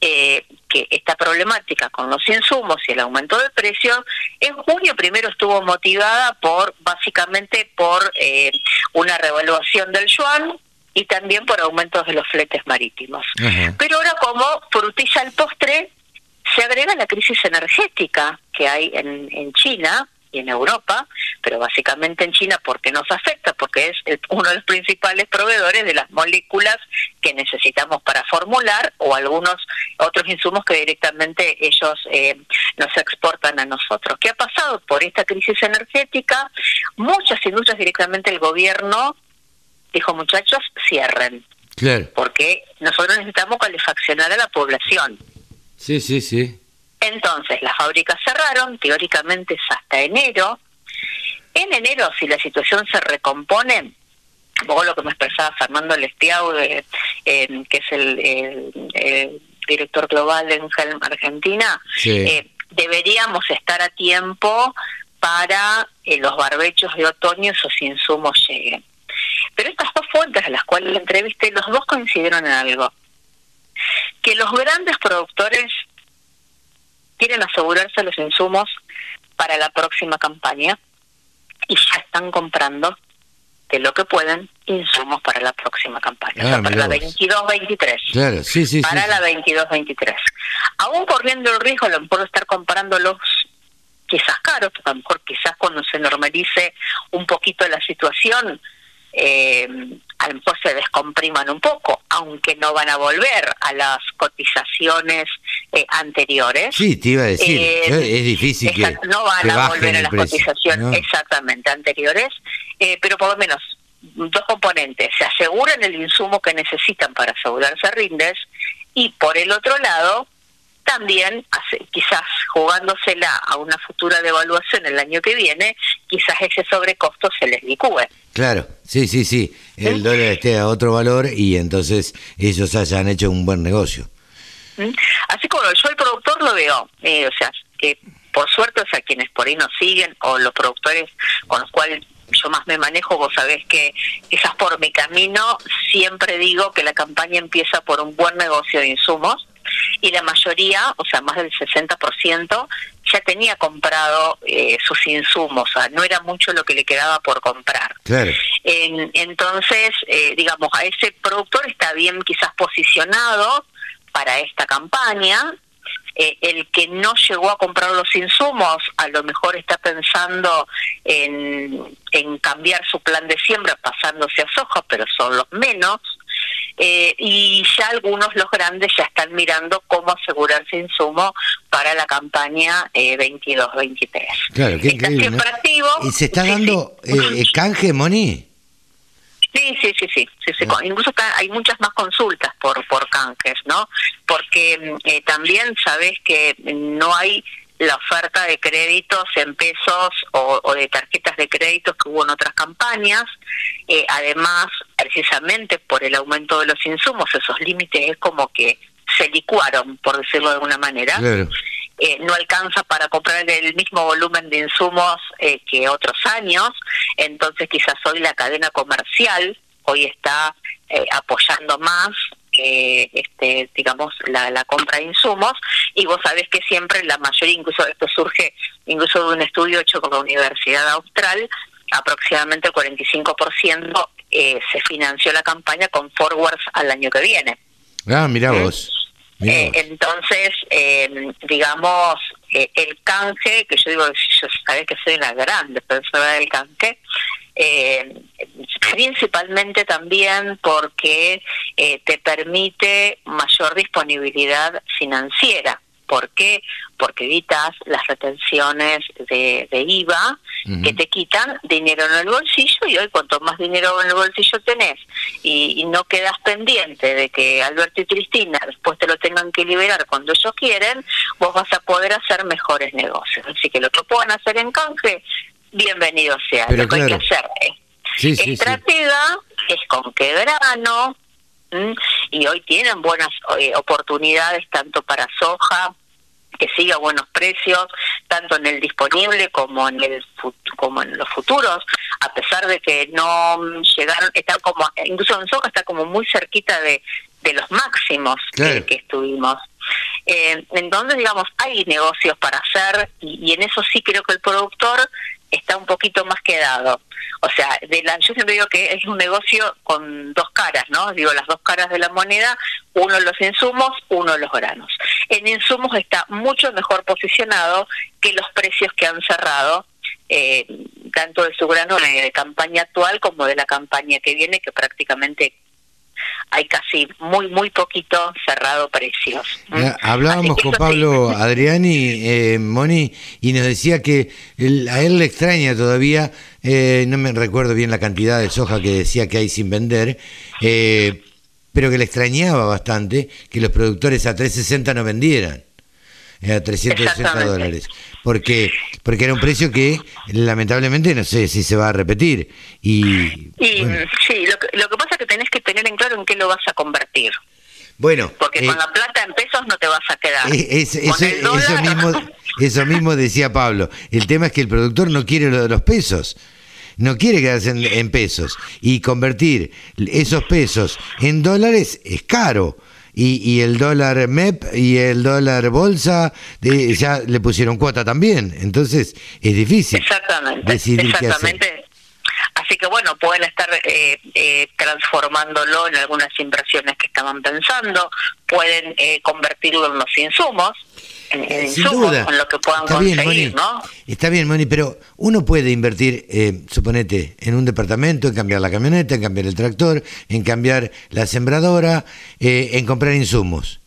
eh, que esta problemática con los insumos y el aumento de precios, en junio primero estuvo motivada por, básicamente, por eh, una revaluación del yuan, y también por aumentos de los fletes marítimos. Pero ahora como frutilla al postre, se agrega la crisis energética que hay en, en China y en Europa, pero básicamente en China porque nos afecta, porque es uno de los principales proveedores de las moléculas que necesitamos para formular o algunos otros insumos que directamente ellos eh, nos exportan a nosotros. ¿Qué ha pasado? Por esta crisis energética, muchas industrias directamente el gobierno dijo muchachos, cierren. Claro. Porque nosotros necesitamos calefaccionar a la población. Sí, sí, sí. Entonces, las fábricas cerraron, teóricamente es hasta enero. En enero, si la situación se recompone, vos lo que me expresaba Fernando Lestiau, eh, que es el, director global de Helm Argentina, eh, deberíamos estar a tiempo para eh, los barbechos de otoño esos insumos lleguen. Pero estas dos fuentes a las cuales la entrevisté, los dos coincidieron en algo. Que los grandes productores quieren asegurarse los insumos para la próxima campaña y ya están comprando de lo que pueden insumos para la próxima campaña, ah, para la 22-23. Claro, sí, sí. Para la 22-23. Aún corriendo el riesgo, a lo mejor estar comprándolos quizás caros, porque a lo mejor quizás cuando se normalice un poquito la situación, eh, a lo mejor se descompriman un poco, aunque no van a volver a las cotizaciones eh, anteriores. Sí, te iba a decir, eh, es difícil que no van a volver a las cotizaciones exactamente anteriores, eh, pero por lo menos dos componentes, se aseguran el insumo que necesitan para asegurarse rindes y por el otro lado también quizás jugándosela a una futura devaluación el año que viene, quizás ese sobrecosto se les licúe. Claro, sí, sí, sí, el dólar esté a otro valor y entonces ellos hayan hecho un buen negocio. ¿Mm? Así como yo el productor lo veo, eh, o sea, que por suerte, o sea, quienes por ahí nos siguen o los productores con los cuales yo más me manejo, vos sabés que quizás por mi camino siempre digo que la campaña empieza por un buen negocio de insumos y la mayoría, o sea, más del 60%, ya tenía comprado eh, sus insumos, o sea, no era mucho lo que le quedaba por comprar. entonces, eh, digamos, a ese productor está bien quizás posicionado para esta campaña, eh, el que no llegó a comprar los insumos a lo mejor está pensando en, en cambiar su plan de siembra pasándose a soja, pero son los menos. Eh, y ya algunos, los grandes, ya están mirando cómo asegurarse insumo para la campaña eh, 22-23. Claro, qué increíble. ¿Y se está dando eh, canje, Moni? Sí, sí, sí, sí. sí, ah. Incluso hay muchas más consultas por, por canjes, ¿no? Porque eh, también sabes que no hay la oferta de créditos en pesos o, de tarjetas de créditos que hubo en otras campañas. Eh, además, precisamente por el aumento de los insumos, esos límites es como que se licuaron, por decirlo de alguna manera. Eh, no alcanza para comprar el mismo volumen de insumos eh, que otros años, entonces quizás hoy la cadena comercial hoy está eh, apoyando más este, digamos la, la, compra de insumos. Y vos sabés que siempre la mayoría incluso esto surge incluso de un estudio hecho con la Universidad Austral aproximadamente el 45% eh, se financió la campaña con forwards al año que viene ah mira vos eh, entonces, eh, digamos, eh, el canje, que yo digo, yo sabés que soy una gran defensora del canje, eh, principalmente también porque te permite mayor disponibilidad financiera. ¿Por qué? Porque evitas las retenciones de, IVA que te quitan dinero en el bolsillo y hoy cuanto más dinero en el bolsillo tenés y, no quedas pendiente de que Alberto y Cristina después te lo tengan que liberar cuando ellos quieren, vos vas a poder hacer mejores negocios. Así que lo que puedan hacer en canje, bienvenido sea. lo que hay que hacer es estratega, es con qué grano, y hoy tienen buenas eh, oportunidades tanto para soja que siga buenos precios tanto en el disponible como en el como en los futuros a pesar de que no llegaron está como incluso en soja está como muy cerquita de, de los máximos que, estuvimos. Eh, entonces digamos hay negocios para hacer y en eso sí creo que el productor está un poquito más quedado. O sea, de la, yo siempre digo que es un negocio con dos caras, ¿no? Digo, las dos caras de la moneda, uno los insumos, uno los granos. En insumos está mucho mejor posicionado que los precios que han cerrado, eh, tanto de su grano de campaña actual como de la campaña que viene, que prácticamente hay casi muy, muy poquito cerrado precios. hablábamos con Pablo Adriani, eh, Moni, y nos decía que a él le extraña todavía, eh, no me recuerdo bien la cantidad de soja que decía que hay sin vender, eh, pero que le extrañaba bastante que los productores a 360 no vendieran a 360 dólares. Porque, porque era un precio que lamentablemente no sé si se va a repetir. Y, Sí, lo que, lo que pasa es que tenés que tener en claro en qué lo vas a convertir. Bueno, porque con eh, la plata en pesos no te vas a quedar. eso, mismo, eso mismo decía Pablo. El tema es que el productor no quiere lo de los pesos no quiere quedarse en, pesos y convertir esos pesos en dólares es caro. Y, el dólar MEP y el dólar bolsa ya le pusieron cuota también. Entonces es difícil exactamente, decidir exactamente. Así que bueno, pueden estar eh, eh, transformándolo en algunas inversiones que estaban pensando, pueden eh, convertirlo en los insumos, sin duda. con lo que puedan Está conseguir, bien, ¿no? Está bien, Moni, pero uno puede invertir, eh, suponete, en un departamento, en cambiar la camioneta, en cambiar el tractor, en cambiar la sembradora, eh, en comprar insumos.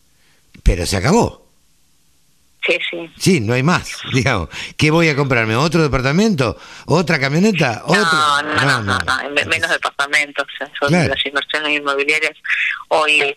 Pero se acabó. Sí, sí. Sí, no hay más, digamos. ¿Qué voy a comprarme? ¿Otro departamento? ¿Otra camioneta? No, no, no, no, menos departamentos. Las inversiones inmobiliarias hoy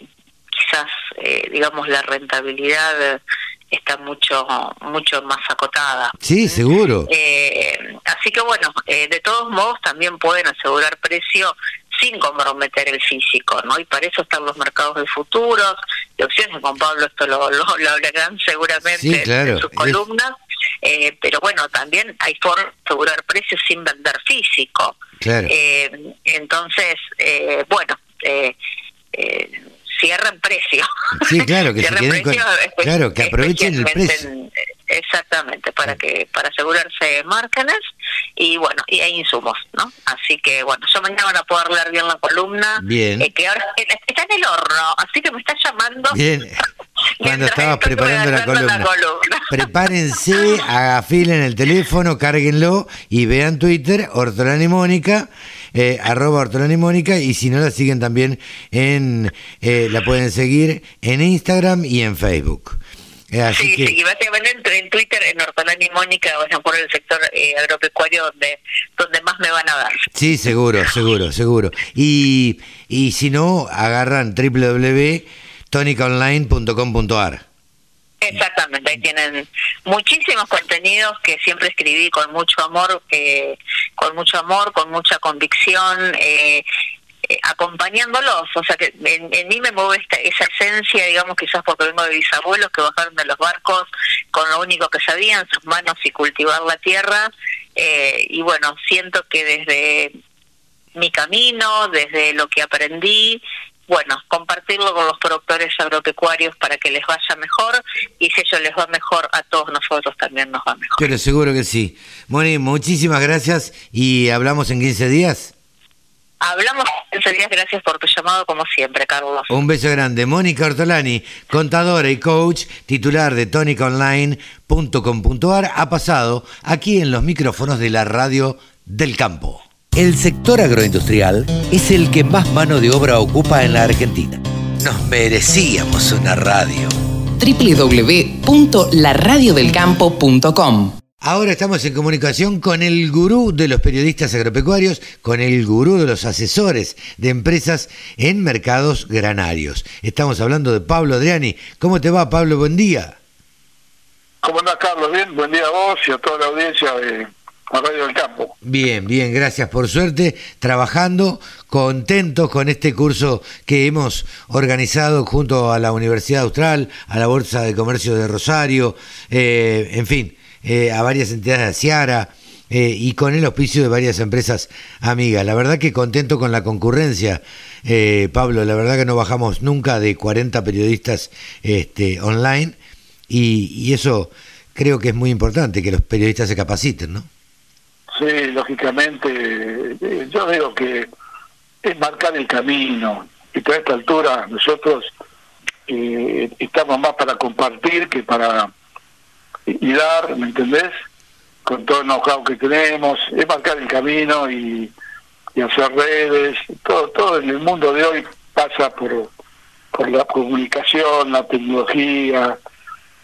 quizás, eh, digamos, la rentabilidad está mucho mucho más acotada. Sí, seguro. Eh, así que bueno, eh, de todos modos también pueden asegurar precio sin comprometer el físico, ¿no? Y para eso están los mercados de futuros, de opciones, Juan Pablo esto lo, lo, hablarán seguramente en sus columnas, eh, pero bueno, también hay formas de asegurar precios sin vender físico. Claro. entonces, bueno, eh, cierren precio. Sí, claro, que claro, que aprovechen el precio. Exactamente, para que para asegurarse márgenes y bueno, y hay insumos, ¿no? Así que bueno, yo mañana van a poder leer bien la columna. Bien. Eh, que ahora está en el horno, así que me está llamando. Bien. Cuando estabas preparando la columna. Prepárense, afilen el teléfono, cárguenlo y vean Twitter, Hortolán y Mónica eh, arroba Ortolani Mónica, y si no la siguen también en, eh, la pueden seguir en Instagram y en Facebook. Eh, así sí, que... sí, básicamente en, Twitter, en Ortolani Mónica, vayan por el sector eh, agropecuario donde, donde más me van a dar. Sí, seguro, seguro, seguro. Y, y si no, agarran www.tonicaonline.com.ar. Exactamente, ahí tienen muchísimos contenidos que siempre escribí con mucho amor, eh, con mucho amor, con mucha convicción, eh, eh, acompañándolos. O sea que en, mí me mueve esta, esa esencia, digamos, quizás porque vengo de bisabuelos que bajaron de los barcos con lo único que sabían, sus manos y cultivar la tierra. y bueno, siento que desde mi camino, desde lo que aprendí, bueno, compartirlo con los productores agropecuarios para que les vaya mejor y si ellos les va mejor, a todos nosotros también nos va mejor. Pero seguro que sí. Moni, muchísimas gracias y hablamos en 15 días. Hablamos en 15 días, gracias por tu llamado como siempre, Carlos. Un beso grande. Mónica Ortolani, contadora y coach, titular de tonicaonline.com.ar, ha pasado aquí en los micrófonos de la radio del campo. El sector agroindustrial es el que más mano de obra ocupa en la Argentina. Nos merecíamos una radio. www.laradiodelcampo.com Ahora estamos en comunicación con el gurú de los periodistas agropecuarios, con el gurú de los asesores de empresas en mercados granarios. Estamos hablando de Pablo Adriani. ¿Cómo te va, Pablo? Buen día. ¿Cómo andás, Carlos? Bien, buen día a vos y a toda la audiencia de Radio del Campo. Bien, bien, gracias por suerte, trabajando, contentos con este curso que hemos organizado junto a la Universidad Austral, a la Bolsa de Comercio de Rosario, eh, en fin, eh, a varias entidades de Ciara. Eh, y con el auspicio de varias empresas amigas. La verdad que contento con la concurrencia, Pablo, la verdad que no bajamos nunca de 40 periodistas este, online y, y eso creo que es muy importante, que los periodistas se capaciten, ¿no? Sí, lógicamente, eh, yo digo que es marcar el camino. Y a esta altura nosotros eh, estamos más para compartir que para y dar, ¿me entendés? Con todo el know-how que tenemos, es marcar el camino y, y hacer redes. Todo, todo en el mundo de hoy pasa por, por la comunicación, la tecnología,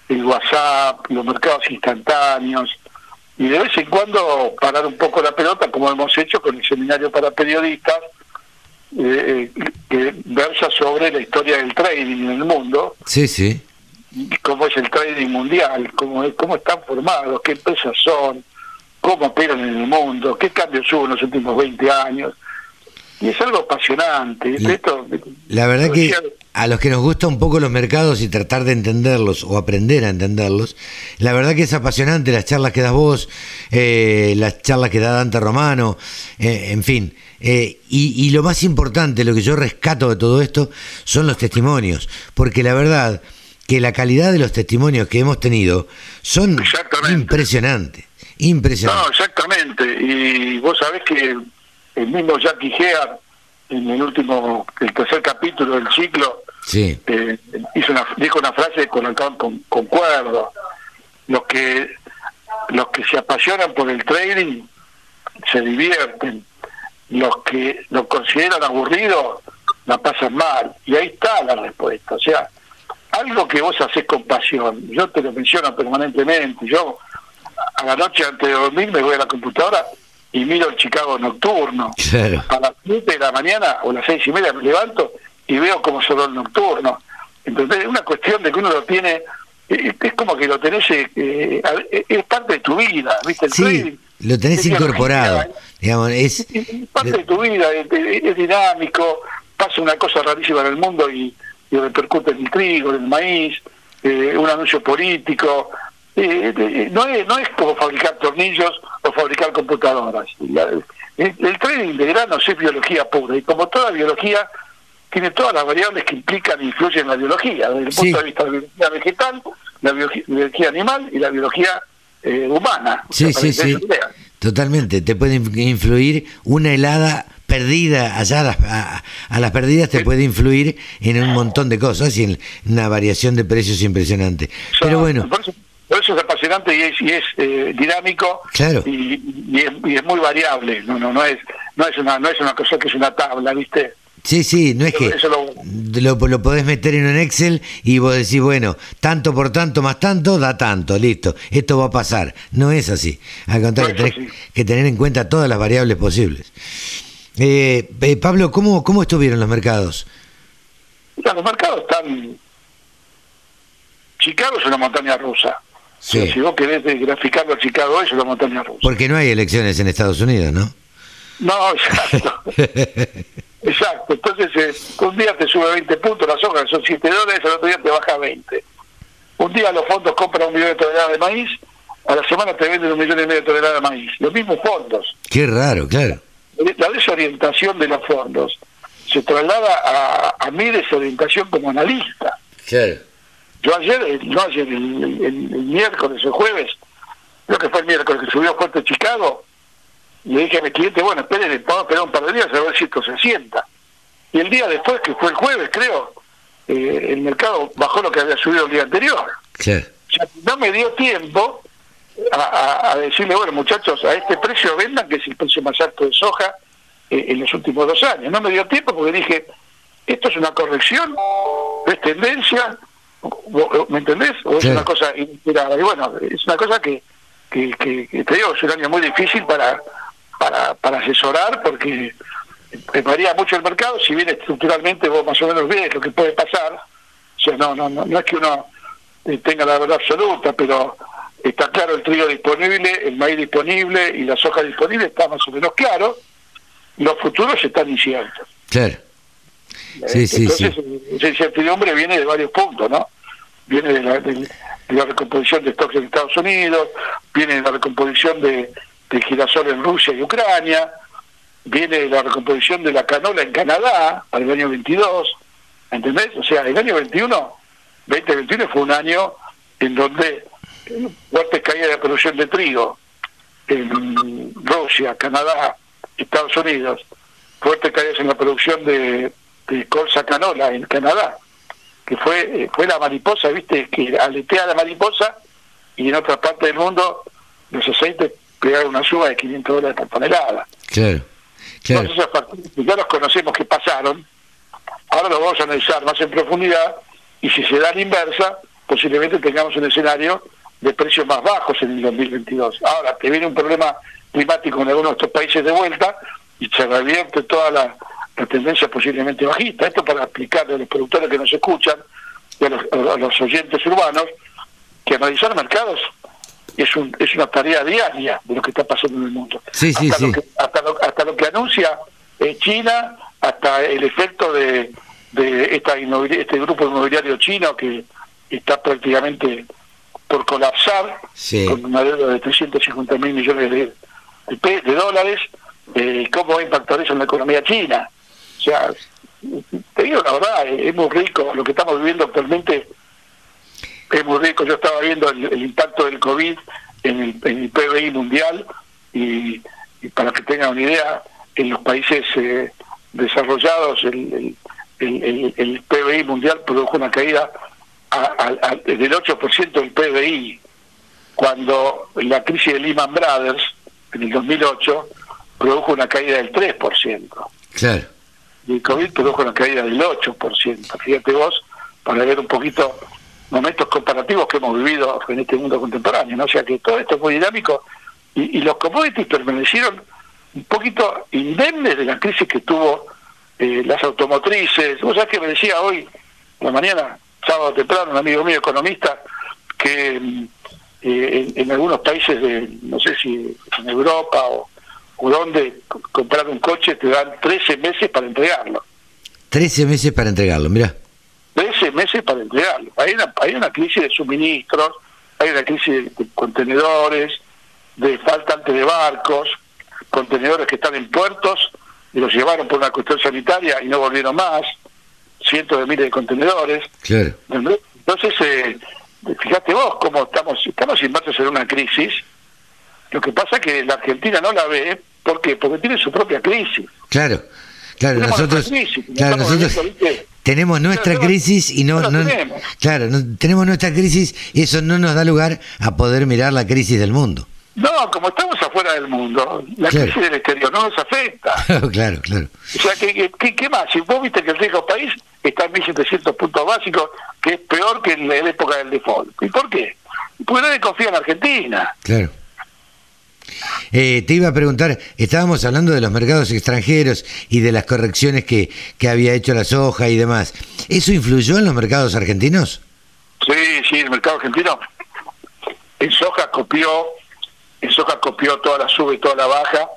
el WhatsApp, los mercados instantáneos y de vez en cuando parar un poco la pelota, como hemos hecho con el seminario para periodistas, eh, que versa sobre la historia del trading en el mundo. Sí, sí. Cómo es el trading mundial, cómo, cómo están formados, qué empresas son, cómo operan en el mundo, qué cambios hubo en los últimos 20 años. Y es algo apasionante. La, verdad que a los que nos gustan un poco los mercados y tratar de entenderlos o aprender a entenderlos, la verdad que es apasionante las charlas que das vos, eh, las charlas que da Dante Romano, eh, en fin. Eh, y, y, lo más importante, lo que yo rescato de todo esto, son los testimonios, porque la verdad que la calidad de los testimonios que hemos tenido son impresionantes, impresionantes. No, exactamente, y vos sabés que el mismo Jackie Gea, en el último, el tercer capítulo del ciclo, sí. Eh, hizo una, dijo una frase con la que concuerdo, los que, los que se apasionan por el trading se divierten, los que lo consideran aburrido la pasan mal. Y ahí está la respuesta. O sea, algo que vos haces con pasión. Yo te lo menciono permanentemente. Yo a la noche antes de dormir me voy a la computadora y miro el Chicago nocturno. A las 7 de la mañana o las seis y media me levanto y veo cómo sonó el nocturno. Entonces es una cuestión de que uno lo tiene, eh, es como que lo tenés, eh, eh, es parte de tu vida, ¿viste? sí, lo tenés incorporado. Digamos, es, parte de tu vida, es, dinámico, pasa una cosa rarísima en el mundo y, repercute en el trigo, en el maíz, eh, un anuncio político. Eh, eh, no, es, no es como fabricar tornillos o fabricar computadoras. El, trading de granos es biología pura y como toda biología tiene todas las variables que implican e influyen en la biología, desde el punto de vista de la biología vegetal, la biología animal y la biología humana. Sí, sí, sí. Totalmente, te puede influir una helada perdida, allá a las, a, las perdidas te puede influir en un montón de cosas y en una variación de precios impresionante. Pero bueno. Por eso, es apasionante y es, y es eh, dinámico claro. y, y, es, muy variable. No, no, no es, no es una, no es una cosa que es una tabla, ¿viste? Sí, sí, no es que lo... Lo, podés meter en un Excel y vos decís, bueno, tanto por tanto más tanto da tanto, listo, esto va a pasar. No es así. Al contrario, tenés que tener en cuenta todas las variables posibles. Eh, eh, Pablo, ¿cómo, ¿cómo estuvieron los mercados? los mercados están... Chicago es una montaña rusa. Si vos querés graficarlo a Chicago, es una montaña rusa. Porque no hay elecciones en Estados Unidos, ¿no? No, exacto. Exacto, entonces eh, un día te sube 20 puntos, las hojas son 7 dólares, al otro día te baja 20. Un día los fondos compran un millón de toneladas de maíz, a la semana te venden un millón y medio de toneladas de maíz. Los mismos fondos. Qué raro, claro. La desorientación de los fondos se traslada a, a mi desorientación como analista. Claro. Yo ayer, no ayer, el, miércoles o jueves, creo que fue el miércoles que subió fuerte Chicago, le dije a mi cliente, bueno, esperen, vamos a esperar un par de días a ver si esto se sienta. Y el día después, que fue el jueves, creo, eh, el mercado bajó lo que había subido el día anterior. no me dio tiempo a, decirle, bueno, muchachos, a este precio vendan, que es el precio más alto de soja eh, en los últimos dos años. No me dio tiempo porque dije, esto es una corrección, es tendencia, ¿me entendés? O es una cosa inesperada. Y bueno, es una cosa que, que, que te digo, es un año muy difícil para para, para asesorar porque varía mucho el mercado, si bien estructuralmente vos más o menos ves lo que puede pasar, o sea, no, no, no, es que uno eh, tenga la verdad absoluta, pero está claro el trigo disponible, el maíz disponible y la soja disponible está más o menos claro, los futuros están inciertos. Claro. Sí, sí, Entonces, esa incertidumbre viene de varios puntos, ¿no? Viene de la, de la recomposición de stocks en Estados Unidos, viene de la recomposición de, de girasol en Rusia y Ucrania, viene la recomposición de la canola en Canadá para el año 22, ¿entendés? O sea, el año 21, 2021 fue un año en donde fuertes caídas de producción de trigo en Rusia, Canadá, Estados Unidos, fuertes caídas en la producción de, colza canola en Canadá, que fue fue la mariposa, viste, que aletea la mariposa y en otra parte del mundo los aceites pegar una suba de 500 dólares por tonelada. Claro, claro. Entonces, ya los conocemos que pasaron, ahora los vamos a analizar más en profundidad y si se da la inversa, posiblemente tengamos un escenario de precios más bajos en el 2022. Ahora, que viene un problema climático en algunos de estos países de vuelta y se revierte toda la, la tendencia posiblemente bajista. Esto para explicarle a los productores que nos escuchan y a los, oyentes urbanos que analizar mercados es, un, es una tarea diaria de lo que está pasando en el mundo. hasta, Lo que, hasta, lo, que anuncia eh, China, hasta el efecto de, de esta este grupo inmobiliario chino que está prácticamente por colapsar con una deuda de 350 mil millones de, de, dólares, eh, ¿cómo va a impactar eso en la economía china? O sea, te digo la verdad, es muy rico lo que estamos viviendo actualmente. Es muy rico. Yo estaba viendo el, impacto del COVID en el, en PBI mundial y, para que tengan una idea, en los países eh, desarrollados el, el, el, PBI mundial produjo una caída del 8% del PBI, cuando la crisis de Lehman Brothers en el 2008 produjo una caída del 3%. Claro. Y el COVID produjo una caída del 8%. Fíjate vos, para ver un poquito momentos comparativos que hemos vivido en este mundo contemporáneo. ¿no? O sea que todo esto es muy dinámico y, los commodities permanecieron un poquito indemnes de la crisis que tuvo eh, las automotrices. Vos sabés que me decía hoy, la mañana, sábado temprano, un amigo mío economista, que eh, en, algunos países de, no sé si en Europa o, o donde comprar un coche te dan 13 meses para entregarlo. 13 meses para entregarlo, mira. 13 meses para entregarlo. Hay una, hay una crisis de suministros, hay una crisis de, contenedores, de faltante de barcos, contenedores que están en puertos y los llevaron por una cuestión sanitaria y no volvieron más, cientos de miles de contenedores. Claro. Entonces, eh, fíjate vos cómo estamos, estamos inmersos en una crisis. Lo que pasa es que la Argentina no la ve, ¿por qué? Porque tiene su propia crisis. Claro, claro, nosotros, claro, nosotros tenemos nuestra crisis y no, no, claro, tenemos nuestra crisis y eso no nos da lugar a poder mirar la crisis del mundo. No, como estamos afuera del mundo, la crisis del exterior no nos afecta. claro, claro. O sea, ¿qué, qué, más? Si vos viste que el riesgo país está en 1.700 puntos básicos, que es peor que en la época del default. ¿Y por qué? Porque nadie confía en Argentina. Claro. Eh, te iba a preguntar, estábamos hablando de los mercados extranjeros y de las correcciones que, que había hecho la soja y demás. ¿Eso influyó en los mercados argentinos? Sí, sí, el mercado argentino en soja copió en soja copió toda la sube y toda la baja,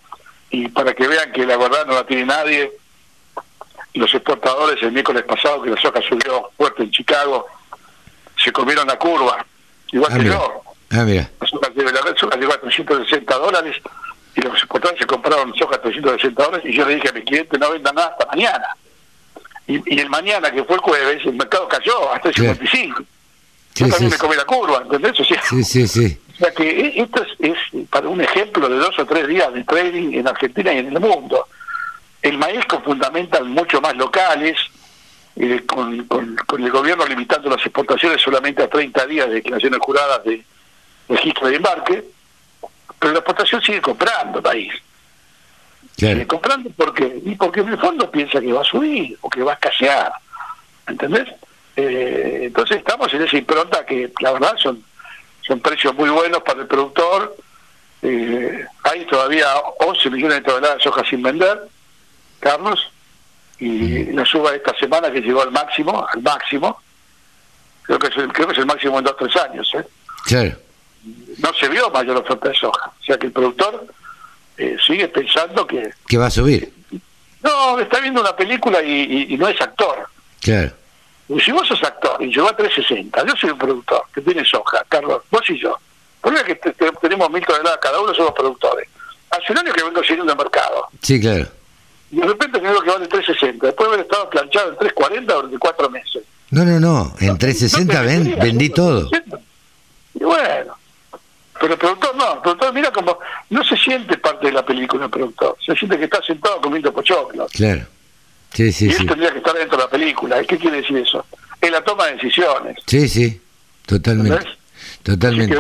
y para que vean que la verdad no la tiene nadie, los exportadores el miércoles pasado que la soja subió fuerte en Chicago, se comieron la curva, igual ah, que yo. Ah, mira. La soja, llegó a 360 dólares y los exportadores se compraron soja a 360 dólares y yo le dije a mi cliente no venda nada hasta mañana. Y, el mañana, que fue el jueves, el mercado cayó hasta el 55. yo también me comí la curva, ¿entendés? sí, sí, sí. O sea que e-, esto es, para un ejemplo de dos o tres días de trading en Argentina y en el mundo. El maíz con fundamental mucho más locales, eh, con, con, el gobierno limitando las exportaciones solamente a 30 días de declaraciones juradas de registro de embarque, pero la exportación sigue comprando maíz. Sigue comprando porque, y porque en el fondo piensa que va a subir o que va a escasear. ¿Entendés? Eh, entonces estamos en esa impronta que la verdad son son precios muy buenos para el productor. Eh, hay todavía 11 millones de toneladas de soja sin vender, Carlos, y la suba de esta semana que llegó al máximo, al máximo, creo que es el, creo que es el máximo en dos o tres años. ¿eh? no se vio mayor oferta de soja. O sea que el productor eh, sigue pensando que... Que va a subir. No, está viendo una película y, no es actor. Claro. Si vos sos actor y llegó a 360, yo soy un productor que tiene soja, Carlos, vos y yo. Por es que te, tenemos mil toneladas cada uno, somos productores. Hace un año que vengo siguiendo el mercado. Sí, claro. Y de repente tengo que vale 360, después de haber estado planchado en 340 durante cuatro meses. No, no, no, en 360 no, vendí todo. 360 película el productor, se siente que está sentado comiendo pochoclos. Claro. Sí, sí, y él tendría que estar dentro de la película. ¿Qué quiere decir eso? Es la toma de decisiones. Sí, sí, totalmente. Totalmente.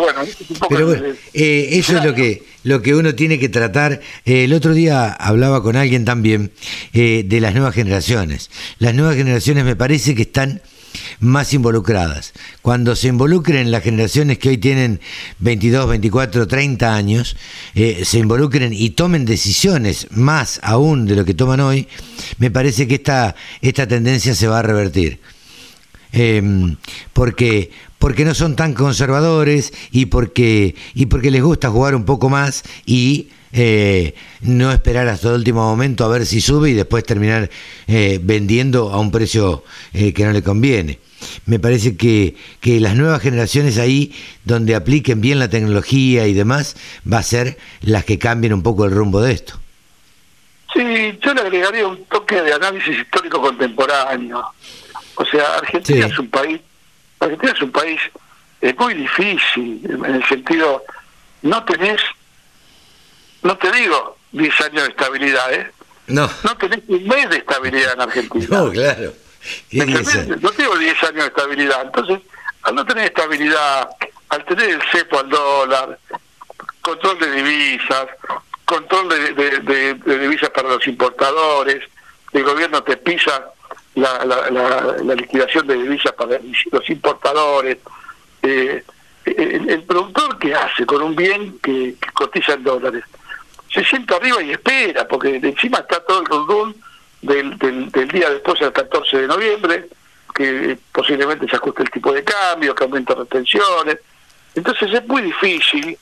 Pero bueno, eh, eso es lo que, lo que uno tiene que tratar. Eh, el otro día hablaba con alguien también eh, de las nuevas generaciones. Las nuevas generaciones me parece que están más involucradas. Cuando se involucren las generaciones que hoy tienen 22, 24, 30 años, eh, se involucren y tomen decisiones más aún de lo que toman hoy, me parece que esta, esta tendencia se va a revertir. Em, porque porque no son tan conservadores y porque y porque les gusta jugar un poco más y eh, no esperar hasta el último momento a ver si sube y después terminar eh, vendiendo a un precio eh, que no le conviene. Me parece que, que las nuevas generaciones ahí, donde apliquen bien la tecnología y demás, va a ser las que cambien un poco el rumbo de esto. Sí, yo le agregaría un toque de análisis histórico contemporáneo. O sea, Argentina es un país, Argentina es un país muy difícil, en el sentido, no tenés no te digo 10 años de estabilidad, ¿eh? No. No tenés un mes de estabilidad en Argentina. No, claro. No tengo 10 años de estabilidad. Entonces, al no tener estabilidad, al tener el cepo al dólar, control de divisas, control de, divisas para los importadores, el gobierno te pisa la, la, liquidación de divisas para los importadores, eh, el, productor que hace con un bien que cotiza en dólares se sienta arriba y espera, porque encima está todo el rundún del, del, día después del 14 de noviembre, que posiblemente se ajuste el tipo de cambio, que aumente retenciones. Entonces es muy difícil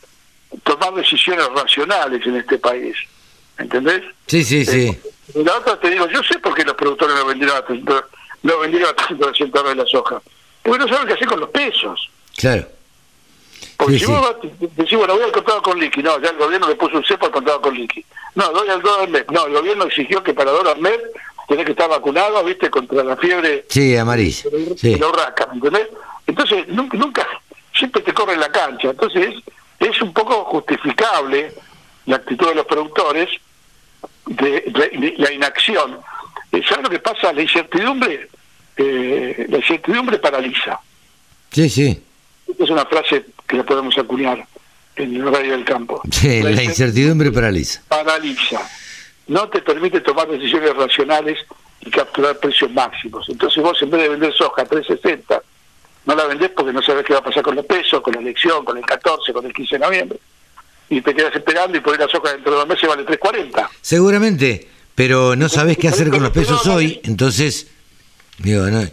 tomar decisiones racionales en este país. ¿Entendés? Sí, sí, sí. Eh, la otra te digo, yo sé por qué los productores no vendieron a, no vendieron a 300 dólares la soja. Porque no saben qué hacer con los pesos. Claro. Porque si vos decís, bueno, voy al contado con liqui, no, ya el gobierno le puso un cepo al contado con liqui. No, doy al dólar MED. No, el gobierno exigió que para dólar MED tenés que estar vacunado, viste, contra la fiebre. Sí, amarilla. Sí. La urraca, ¿me entendés? Entonces, nunca, nunca, siempre te corre en la cancha. Entonces, es un poco justificable la actitud de los productores de, la inacción. Eh, ¿Sabes lo que pasa? La incertidumbre, eh, la incertidumbre paraliza. Sí, sí. Esta es una frase que le podemos acuñar en el radio del campo. Sí, la, incertidumbre paraliza. Paraliza. No te permite tomar decisiones racionales y capturar precios máximos. Entonces vos en vez de vender soja a 360, no la vendés porque no sabes qué va a pasar con los pesos, con la elección, con el 14, con el 15 de noviembre. Y te quedas esperando y por la soja dentro de dos meses vale 340. Seguramente, pero no sabes qué hacer con los pesos hoy, entonces... Digo, no,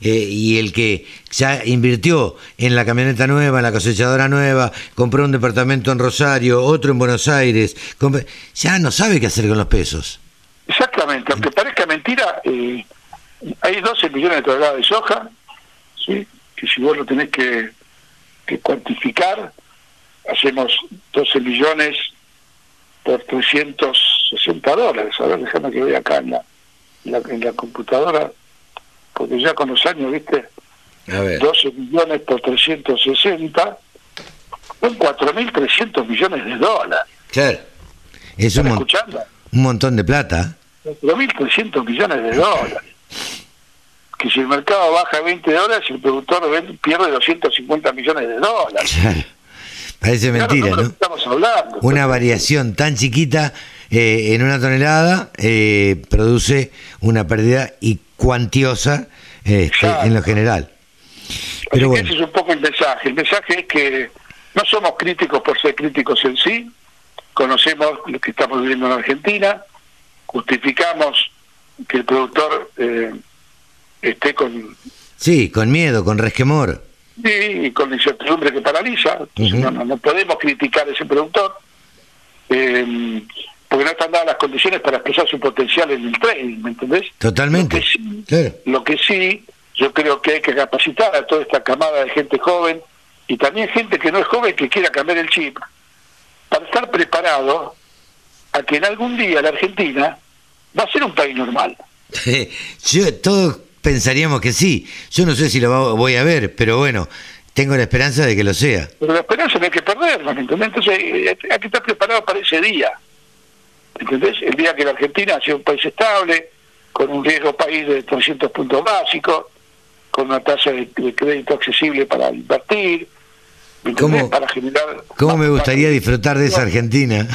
eh, y el que ya invirtió en la camioneta nueva, en la cosechadora nueva, compró un departamento en Rosario, otro en Buenos Aires, ya no sabe qué hacer con los pesos. Exactamente, aunque parezca mentira, eh, hay 12 millones de toneladas de soja, ¿sí? que si vos lo tenés que, cuantificar, hacemos 12 millones por 360 dólares. A ver, déjame que vea acá en en la computadora porque ya con los años, ¿viste? A 12 millones por 360, son 4.300 millones de dólares. Claro. Es un, escuchando? un montón de plata. 4.300 millones de dólares. Que si el mercado baja 20 dólares, el productor pierde 250 millones de dólares. Claro. Parece mentira, ¿no? Estamos hablando. Una variación tan chiquita eh, en una tonelada eh, produce una pérdida y cuantiosa este, en lo general. Pero bueno. ese es un poco el mensaje. El mensaje es que no somos críticos por ser críticos en sí, conocemos lo que estamos viviendo en Argentina, justificamos que el productor eh, esté con... Sí, con miedo, con resquemor. Sí, y con incertidumbre que paraliza. no, no, podemos criticar a ese productor. Eh, porque no están dadas las condiciones para expresar su potencial en el trading, ¿me entendés? Totalmente. Lo que, sí, yo creo que hay que capacitar a toda esta camada de gente joven y también gente que no es joven que quiera cambiar el chip para estar preparado a que en algún día la Argentina va a ser un país normal. yo, todos pensaríamos que sí. Yo no sé si lo voy a ver, pero bueno, tengo la esperanza de que lo sea. Pero la esperanza no hay que perderla, ¿me entendés? Entonces eh, hay que estar preparado para ese día. ¿Entendés? El día que la Argentina sea un país estable, con un riesgo país de 300 puntos básicos, con una tasa de, crédito accesible para invertir, ¿Cómo, para generar... ¿Cómo me gustaría disfrutar de esa Argentina?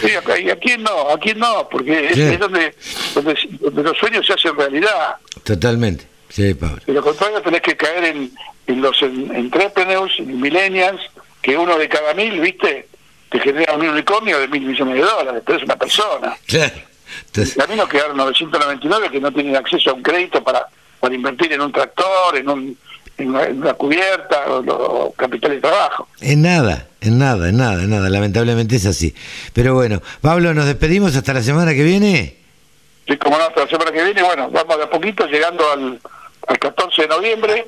Sí, y aquí no, aquí no, porque es, donde, donde, los sueños se hacen realidad. Totalmente. Sí, Pablo. De lo contrario tenés que caer en, en los entrepreneurs, en millennials, que uno de cada mil, ¿viste? Te genera un unicornio de mil millones de dólares, pero es una persona. Claro. a mí nos quedaron 999 que no tienen acceso a un crédito para, para invertir en un tractor, en, un, en, una, cubierta o, capital de trabajo. En nada, en nada, en nada, en nada. Lamentablemente es así. Pero bueno, Pablo, nos despedimos hasta la semana que viene. Sí, como no, hasta la semana que viene. Bueno, vamos de a poquito llegando al, al 14 de noviembre,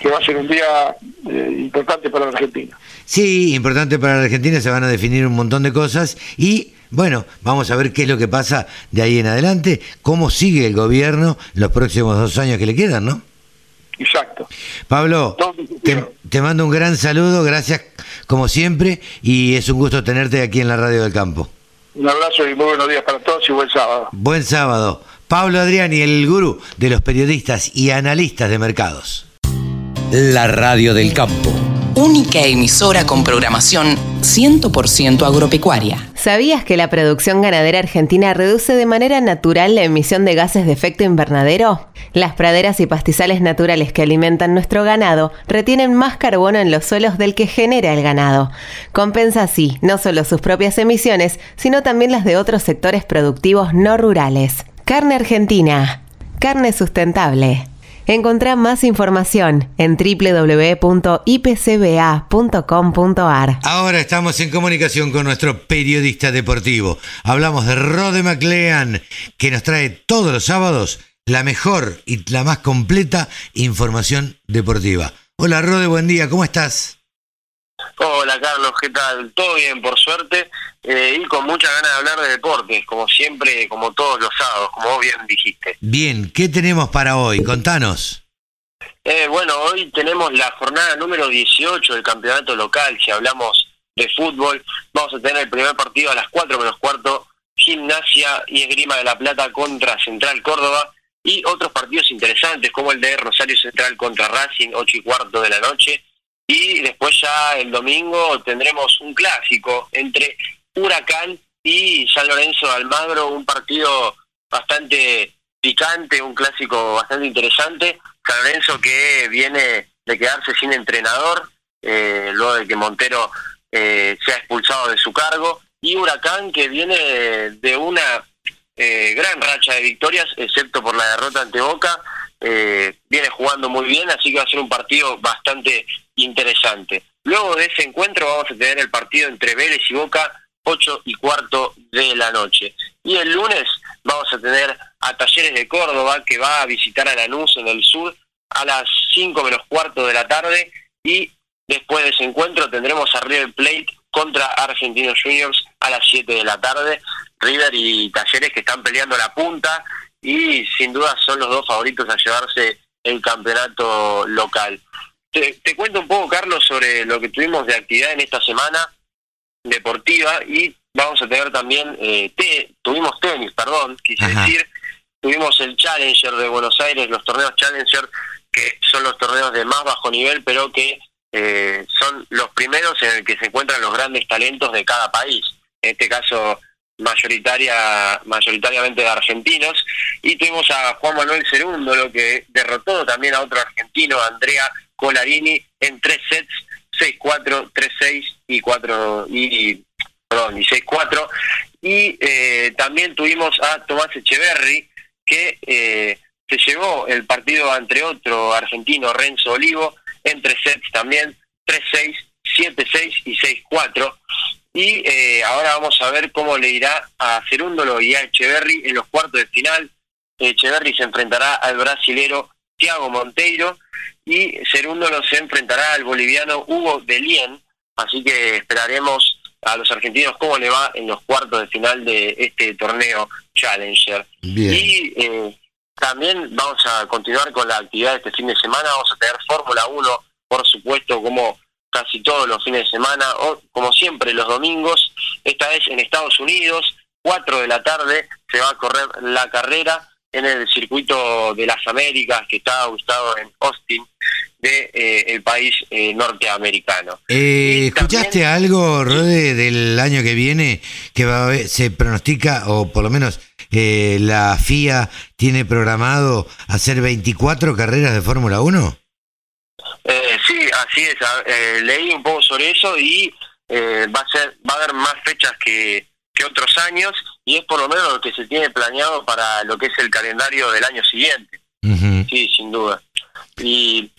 que va a ser un día eh, importante para la Argentina. Sí, importante para la Argentina, se van a definir un montón de cosas y bueno, vamos a ver qué es lo que pasa de ahí en adelante, cómo sigue el gobierno los próximos dos años que le quedan, ¿no? Exacto. Pablo, te, mando un gran saludo, gracias como siempre y es un gusto tenerte aquí en la Radio del Campo. Un abrazo y muy buenos días para todos y buen sábado. Buen sábado. Pablo Adriani, el gurú de los periodistas y analistas de mercados. La Radio del Campo única emisora con programación 100% agropecuaria. ¿Sabías que la producción ganadera argentina reduce de manera natural la emisión de gases de efecto invernadero? Las praderas y pastizales naturales que alimentan nuestro ganado retienen más carbono en los suelos del que genera el ganado. Compensa así no solo sus propias emisiones, sino también las de otros sectores productivos no rurales. Carne argentina. Carne sustentable. Encontrá más información en www.ipcba.com.ar. Ahora estamos en comunicación con nuestro periodista deportivo. Hablamos de Rode McLean, que nos trae todos los sábados la mejor y la más completa información deportiva. Hola Rode, buen día, ¿cómo estás? Hola Carlos, ¿qué tal? Todo bien, por suerte, eh, y con muchas ganas de hablar de deportes, como siempre, como todos los sábados, como vos bien dijiste. Bien, ¿qué tenemos para hoy? Contanos. Eh, bueno, hoy tenemos la jornada número 18 del campeonato local, si hablamos de fútbol, vamos a tener el primer partido a las 4 menos cuarto, Gimnasia y Esgrima de la Plata contra Central Córdoba, y otros partidos interesantes como el de Rosario Central contra Racing, 8 y cuarto de la noche, y después ya el domingo tendremos un clásico entre Huracán y San Lorenzo de Almagro, un partido bastante picante, un clásico bastante interesante. San Lorenzo que viene de quedarse sin entrenador, eh, luego de que Montero eh, se ha expulsado de su cargo, y Huracán que viene de una eh, gran racha de victorias, excepto por la derrota ante Boca, viene jugando muy bien, así que va a ser un partido bastante interesante. Luego de ese encuentro vamos a tener el partido entre Vélez y Boca, 8 y cuarto de la noche. Y el lunes vamos a tener a Talleres de Córdoba, que va a visitar a Lanús en el sur a las 5 menos cuarto de la tarde. Y después de ese encuentro tendremos a River Plate contra Argentinos Juniors a las 7 de la tarde. River y Talleres que están peleando la punta y sin duda son los dos favoritos a llevarse el campeonato local. Te, cuento un poco, Carlos, sobre lo que tuvimos de actividad en esta semana deportiva y vamos a tener también, eh, tuvimos tenis, perdón, quise decir, tuvimos el Challenger de Buenos Aires, los torneos Challenger, que son los torneos de más bajo nivel, pero que eh, son los primeros en el que se encuentran los grandes talentos de cada país. En este caso, mayoritaria mayoritariamente de argentinos. Y tuvimos a Juan Manuel lo que derrotó también a otro argentino Andrea Colarini en tres sets, 6-4, 3-6 y 4 y perdón, y 6-4 y eh, también tuvimos a Tomás Echeverry que eh, se llevó el partido entre otro argentino Renzo Olivo en tres sets también 3-6, 7-6 y 6-4 y eh, ahora vamos a ver cómo le irá a Cerúndolo y a Echeverry en los cuartos de final. Echeverry se enfrentará al brasilero Thiago Monteiro y Cerúndolo se enfrentará al boliviano Hugo Delien, así que esperaremos a los argentinos cómo le va en los cuartos de final de este torneo Challenger. Y eh, también vamos a continuar con la actividad de este fin de semana, vamos a tener Fórmula 1, por supuesto, como casi todos los fines de semana, o como siempre los domingos, esta vez en Estados Unidos, 4 de la tarde se va a correr la carrera en el circuito de las Américas que está ubicado en Austin, de eh, el país eh, norteamericano. Eh, ¿Escuchaste algo, Rode, del año que viene que va a se pronostica, o por lo menos la FIA tiene programado hacer 24 carreras de Fórmula 1? sí, así es. leí un poco sobre eso y va a ser va a haber más fechas que, que otros años y es por lo menos lo que se tiene planeado para lo que es el calendario del año siguiente. Sí, sin duda. Y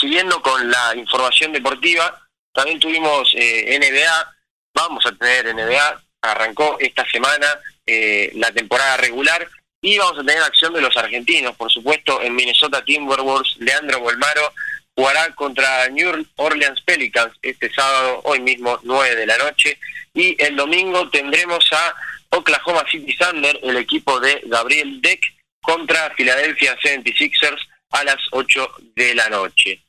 siguiendo con la información deportiva, también tuvimos eh, NBA, vamos a tener NBA, arrancó esta semana eh, la temporada regular y vamos a tener acción de los argentinos, por supuesto, en Minnesota Timberwolves, Leandro Bolmaro jugará contra New Orleans Pelicans este sábado, hoy mismo, 9 de la noche, y el domingo tendremos a Oklahoma City Thunder, el equipo de Gabriel Deck, contra Philadelphia 76ers a las 8 de la noche.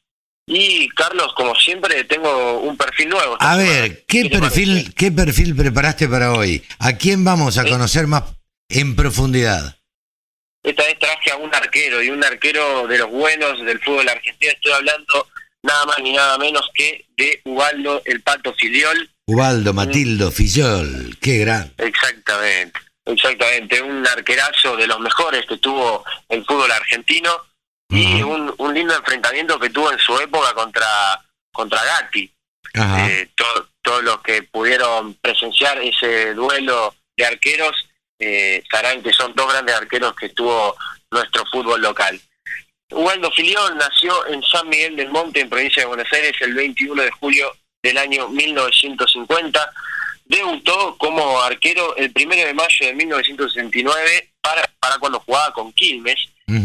Y Carlos, como siempre, tengo un perfil nuevo. A ver, ¿qué, perfil, ¿qué perfil preparaste para hoy? ¿A quién vamos a conocer más en profundidad? Esta vez traje a un arquero y un arquero de los buenos del fútbol argentino. Estoy hablando nada más ni nada menos que de Ubaldo el Pato Filiol. Ubaldo Matildo Filiol, qué gran. Exactamente, exactamente. Un arquerazo de los mejores que tuvo el fútbol argentino y un, un, lindo enfrentamiento que tuvo en su época contra, contra Gatti. Eh, todos los que pudieron presenciar ese duelo de arqueros eh, sabrán que son dos grandes arqueros que tuvo nuestro fútbol local. Ubaldo Filión nació en San Miguel del Monte, en provincia de Buenos Aires, el 21 de julio del año 1950. Debutó como arquero el 1 de mayo de 1969 para, para cuando jugaba con Quilmes,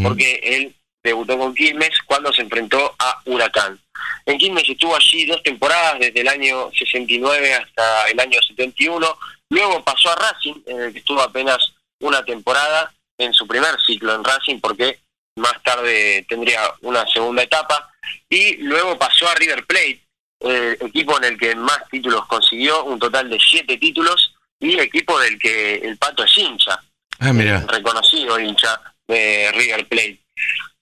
porque él debutó con Quilmes cuando se enfrentó a Huracán. En Quilmes estuvo allí dos temporadas, desde el año 69 hasta el año 71. Luego pasó a Racing, en el que estuvo apenas una temporada en su primer ciclo en Racing, porque más tarde tendría una segunda etapa. Y luego pasó a River Plate, el equipo en el que más títulos consiguió, un total de siete títulos, y equipo del que el Pato es hincha. Ah, mira. Reconocido hincha de River Plate.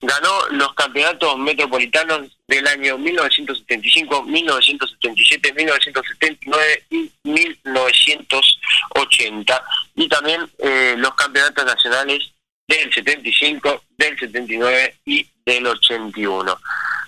Ganó los campeonatos metropolitanos del año 1975, 1977, 1979 y 1980. Y también eh, los campeonatos nacionales del 75, del 79 y del 81.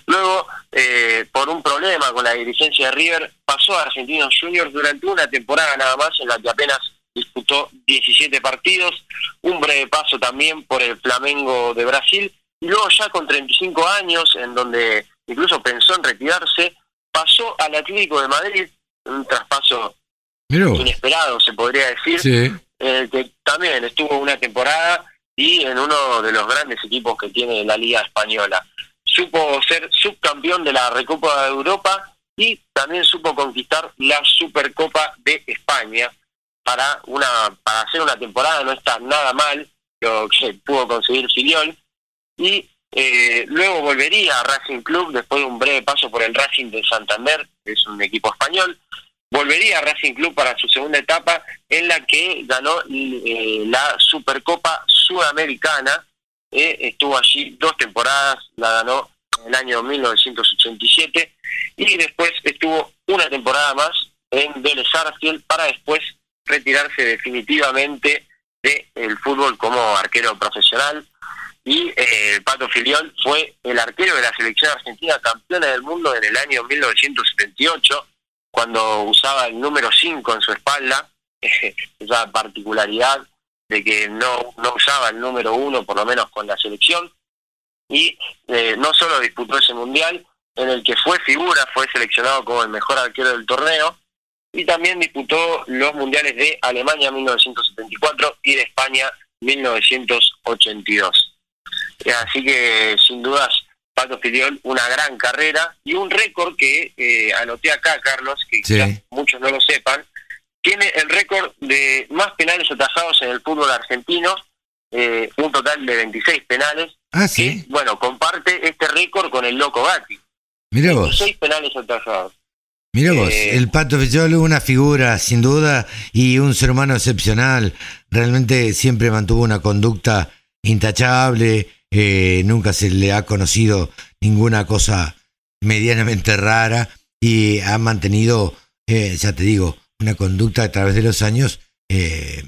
Luego, eh, por un problema con la dirigencia de River, pasó a Argentinos Juniors durante una temporada nada más, en la que apenas disputó 17 partidos, un breve paso también por el Flamengo de Brasil y luego ya con 35 años, en donde incluso pensó en retirarse, pasó al Atlético de Madrid, un traspaso inesperado, se podría decir, el que también estuvo una temporada y en uno de los grandes equipos que tiene la Liga Española. Supo ser subcampeón de la Recopa de Europa y también supo conquistar la Supercopa de España para una para hacer una temporada no está nada mal lo que pudo conseguir Filiol y eh, luego volvería a Racing Club después de un breve paso por el Racing de Santander, que es un equipo español. Volvería a Racing Club para su segunda etapa en la que ganó eh, la Supercopa Sudamericana. Eh, estuvo allí dos temporadas, la ganó en el año 1987 y después estuvo una temporada más en Vélez para después retirarse definitivamente del fútbol como arquero profesional. Y eh, Pato Filión fue el arquero de la selección argentina campeona del mundo en el año 1978, cuando usaba el número 5 en su espalda, esa particularidad de que no, no usaba el número 1, por lo menos con la selección, y eh, no solo disputó ese mundial, en el que fue figura, fue seleccionado como el mejor arquero del torneo, y también disputó los mundiales de Alemania 1974 y de España 1982. Así que sin dudas, Pato Filión, una gran carrera y un récord que eh, anoté acá, Carlos, que muchos no lo sepan, tiene el récord de más penales atajados en el fútbol argentino, eh, un total de 26 penales. Ah, sí. bueno, comparte este récord con el Loco Gatti. Mira vos. 26 penales atajados. Mira vos, eh, el Pato Filiol, una figura sin duda y un ser humano excepcional. Realmente siempre mantuvo una conducta intachable, eh, nunca se le ha conocido ninguna cosa medianamente rara y ha mantenido, eh, ya te digo, una conducta a través de los años eh,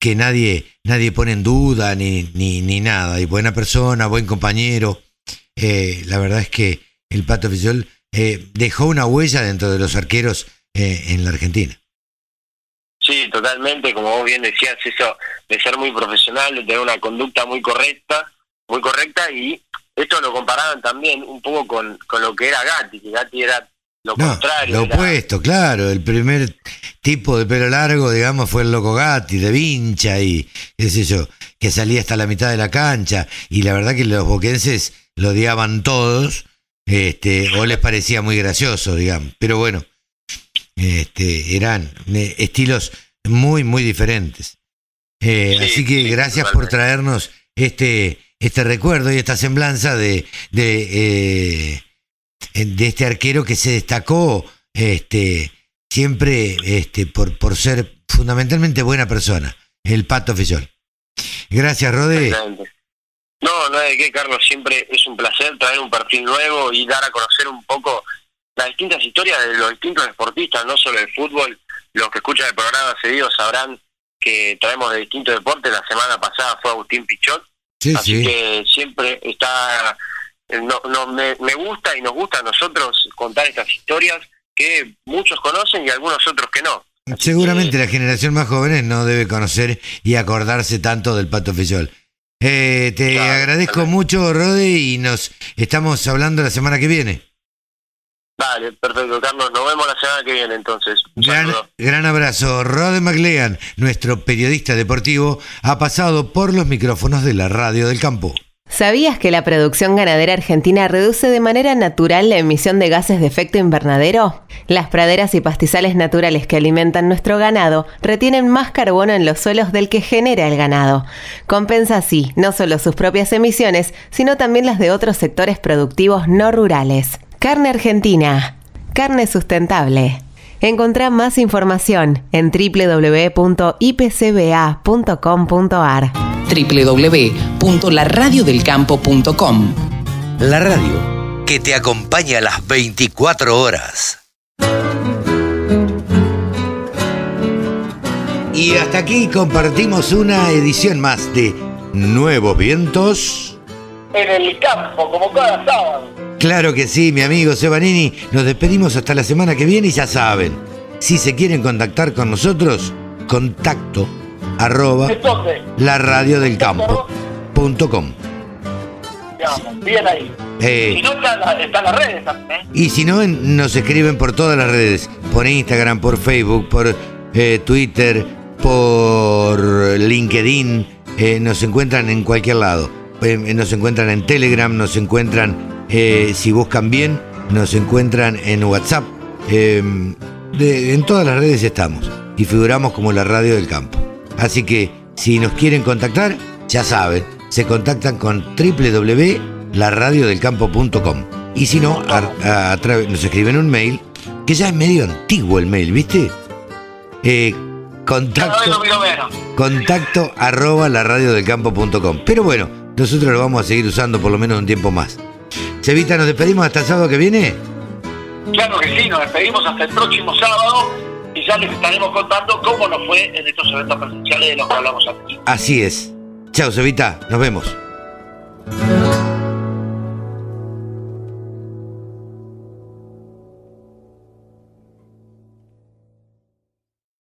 que nadie, nadie pone en duda ni, ni, ni nada. Y buena persona, buen compañero. Eh, la verdad es que el Pato Fisol eh, dejó una huella dentro de los arqueros eh, en la Argentina. Sí, totalmente, como vos bien decías, eso de ser muy profesional, de tener una conducta muy correcta, muy correcta, y esto lo comparaban también un poco con, con lo que era Gatti, que Gatti era lo contrario. Lo opuesto, claro. El primer tipo de pelo largo, digamos, fue el Loco Gatti, de Vincha y qué sé yo, que salía hasta la mitad de la cancha. Y la verdad que los boquenses lo odiaban todos, este, o les parecía muy gracioso, digamos. Pero bueno, este, eran eh, estilos muy, muy diferentes. Eh, así que gracias por traernos este, este recuerdo y esta semblanza de, de eh, de este arquero que se destacó este, siempre este, por, por ser fundamentalmente buena persona, el Pato Fisol. Gracias, Rode. No, no hay de qué, Carlos. Siempre es un placer traer un perfil nuevo y dar a conocer un poco las distintas historias de los distintos deportistas, no solo el fútbol. Los que escuchan el programa seguido sabrán que traemos de distintos deportes. La semana pasada fue Agustín Pichot. así que siempre está no, no me, me gusta y nos gusta a nosotros contar estas historias que muchos conocen y algunos otros que no. Seguramente la generación más joven no debe conocer y acordarse tanto del Pato Fisol. Eh, te agradezco mucho, Rode, y nos estamos hablando la semana que viene. Vale, perfecto, Carlos. Nos vemos la semana que viene entonces. gran, gran abrazo. Rode McLean, nuestro periodista deportivo, ha pasado por los micrófonos de la radio del campo. ¿Sabías que la producción ganadera argentina reduce de manera natural la emisión de gases de efecto invernadero? Las praderas y pastizales naturales que alimentan nuestro ganado retienen más carbono en los suelos del que genera el ganado. Compensa así no solo sus propias emisiones, sino también las de otros sectores productivos no rurales. Carne Argentina. Carne sustentable. Encontrá más información en www.ipcba.com.ar www.laradiodelcampo.com La radio que te acompaña a las 24 horas. Y hasta aquí compartimos una edición más de Nuevos Vientos. En el campo, como cada sábado. Claro que sí, mi amigo Sebanini. Nos despedimos hasta la semana que viene y ya saben, si se quieren contactar con nosotros, contacto arroba la radio del campo punto com. Bien ahí. Eh, si no, están las redes también. ¿eh? Y si no, nos escriben por todas las redes, por Instagram, por Facebook, por eh, Twitter, por LinkedIn, nos encuentran en cualquier lado. nos encuentran en Telegram, nos encuentran, si buscan bien, nos encuentran en WhatsApp. en todas las redes estamos y figuramos como la radio del campo. Así que si nos quieren contactar, ya saben, se contactan con www.laradiodelcampo.com. Y si no, nos escriben un mail, que ya es medio antiguo el mail, ¿viste? Eh, contacto, contacto arroba laradiodelcampo.com. Pero bueno, nosotros lo vamos a seguir usando por lo menos un tiempo más. Chevita, ¿nos despedimos hasta el sábado que viene? Claro que sí, nos despedimos hasta el próximo sábado y ya les estaremos contando cómo nos fue en estos eventos presenciales de los que hablamos aquí. Así es. Chao, Cevita, nos vemos.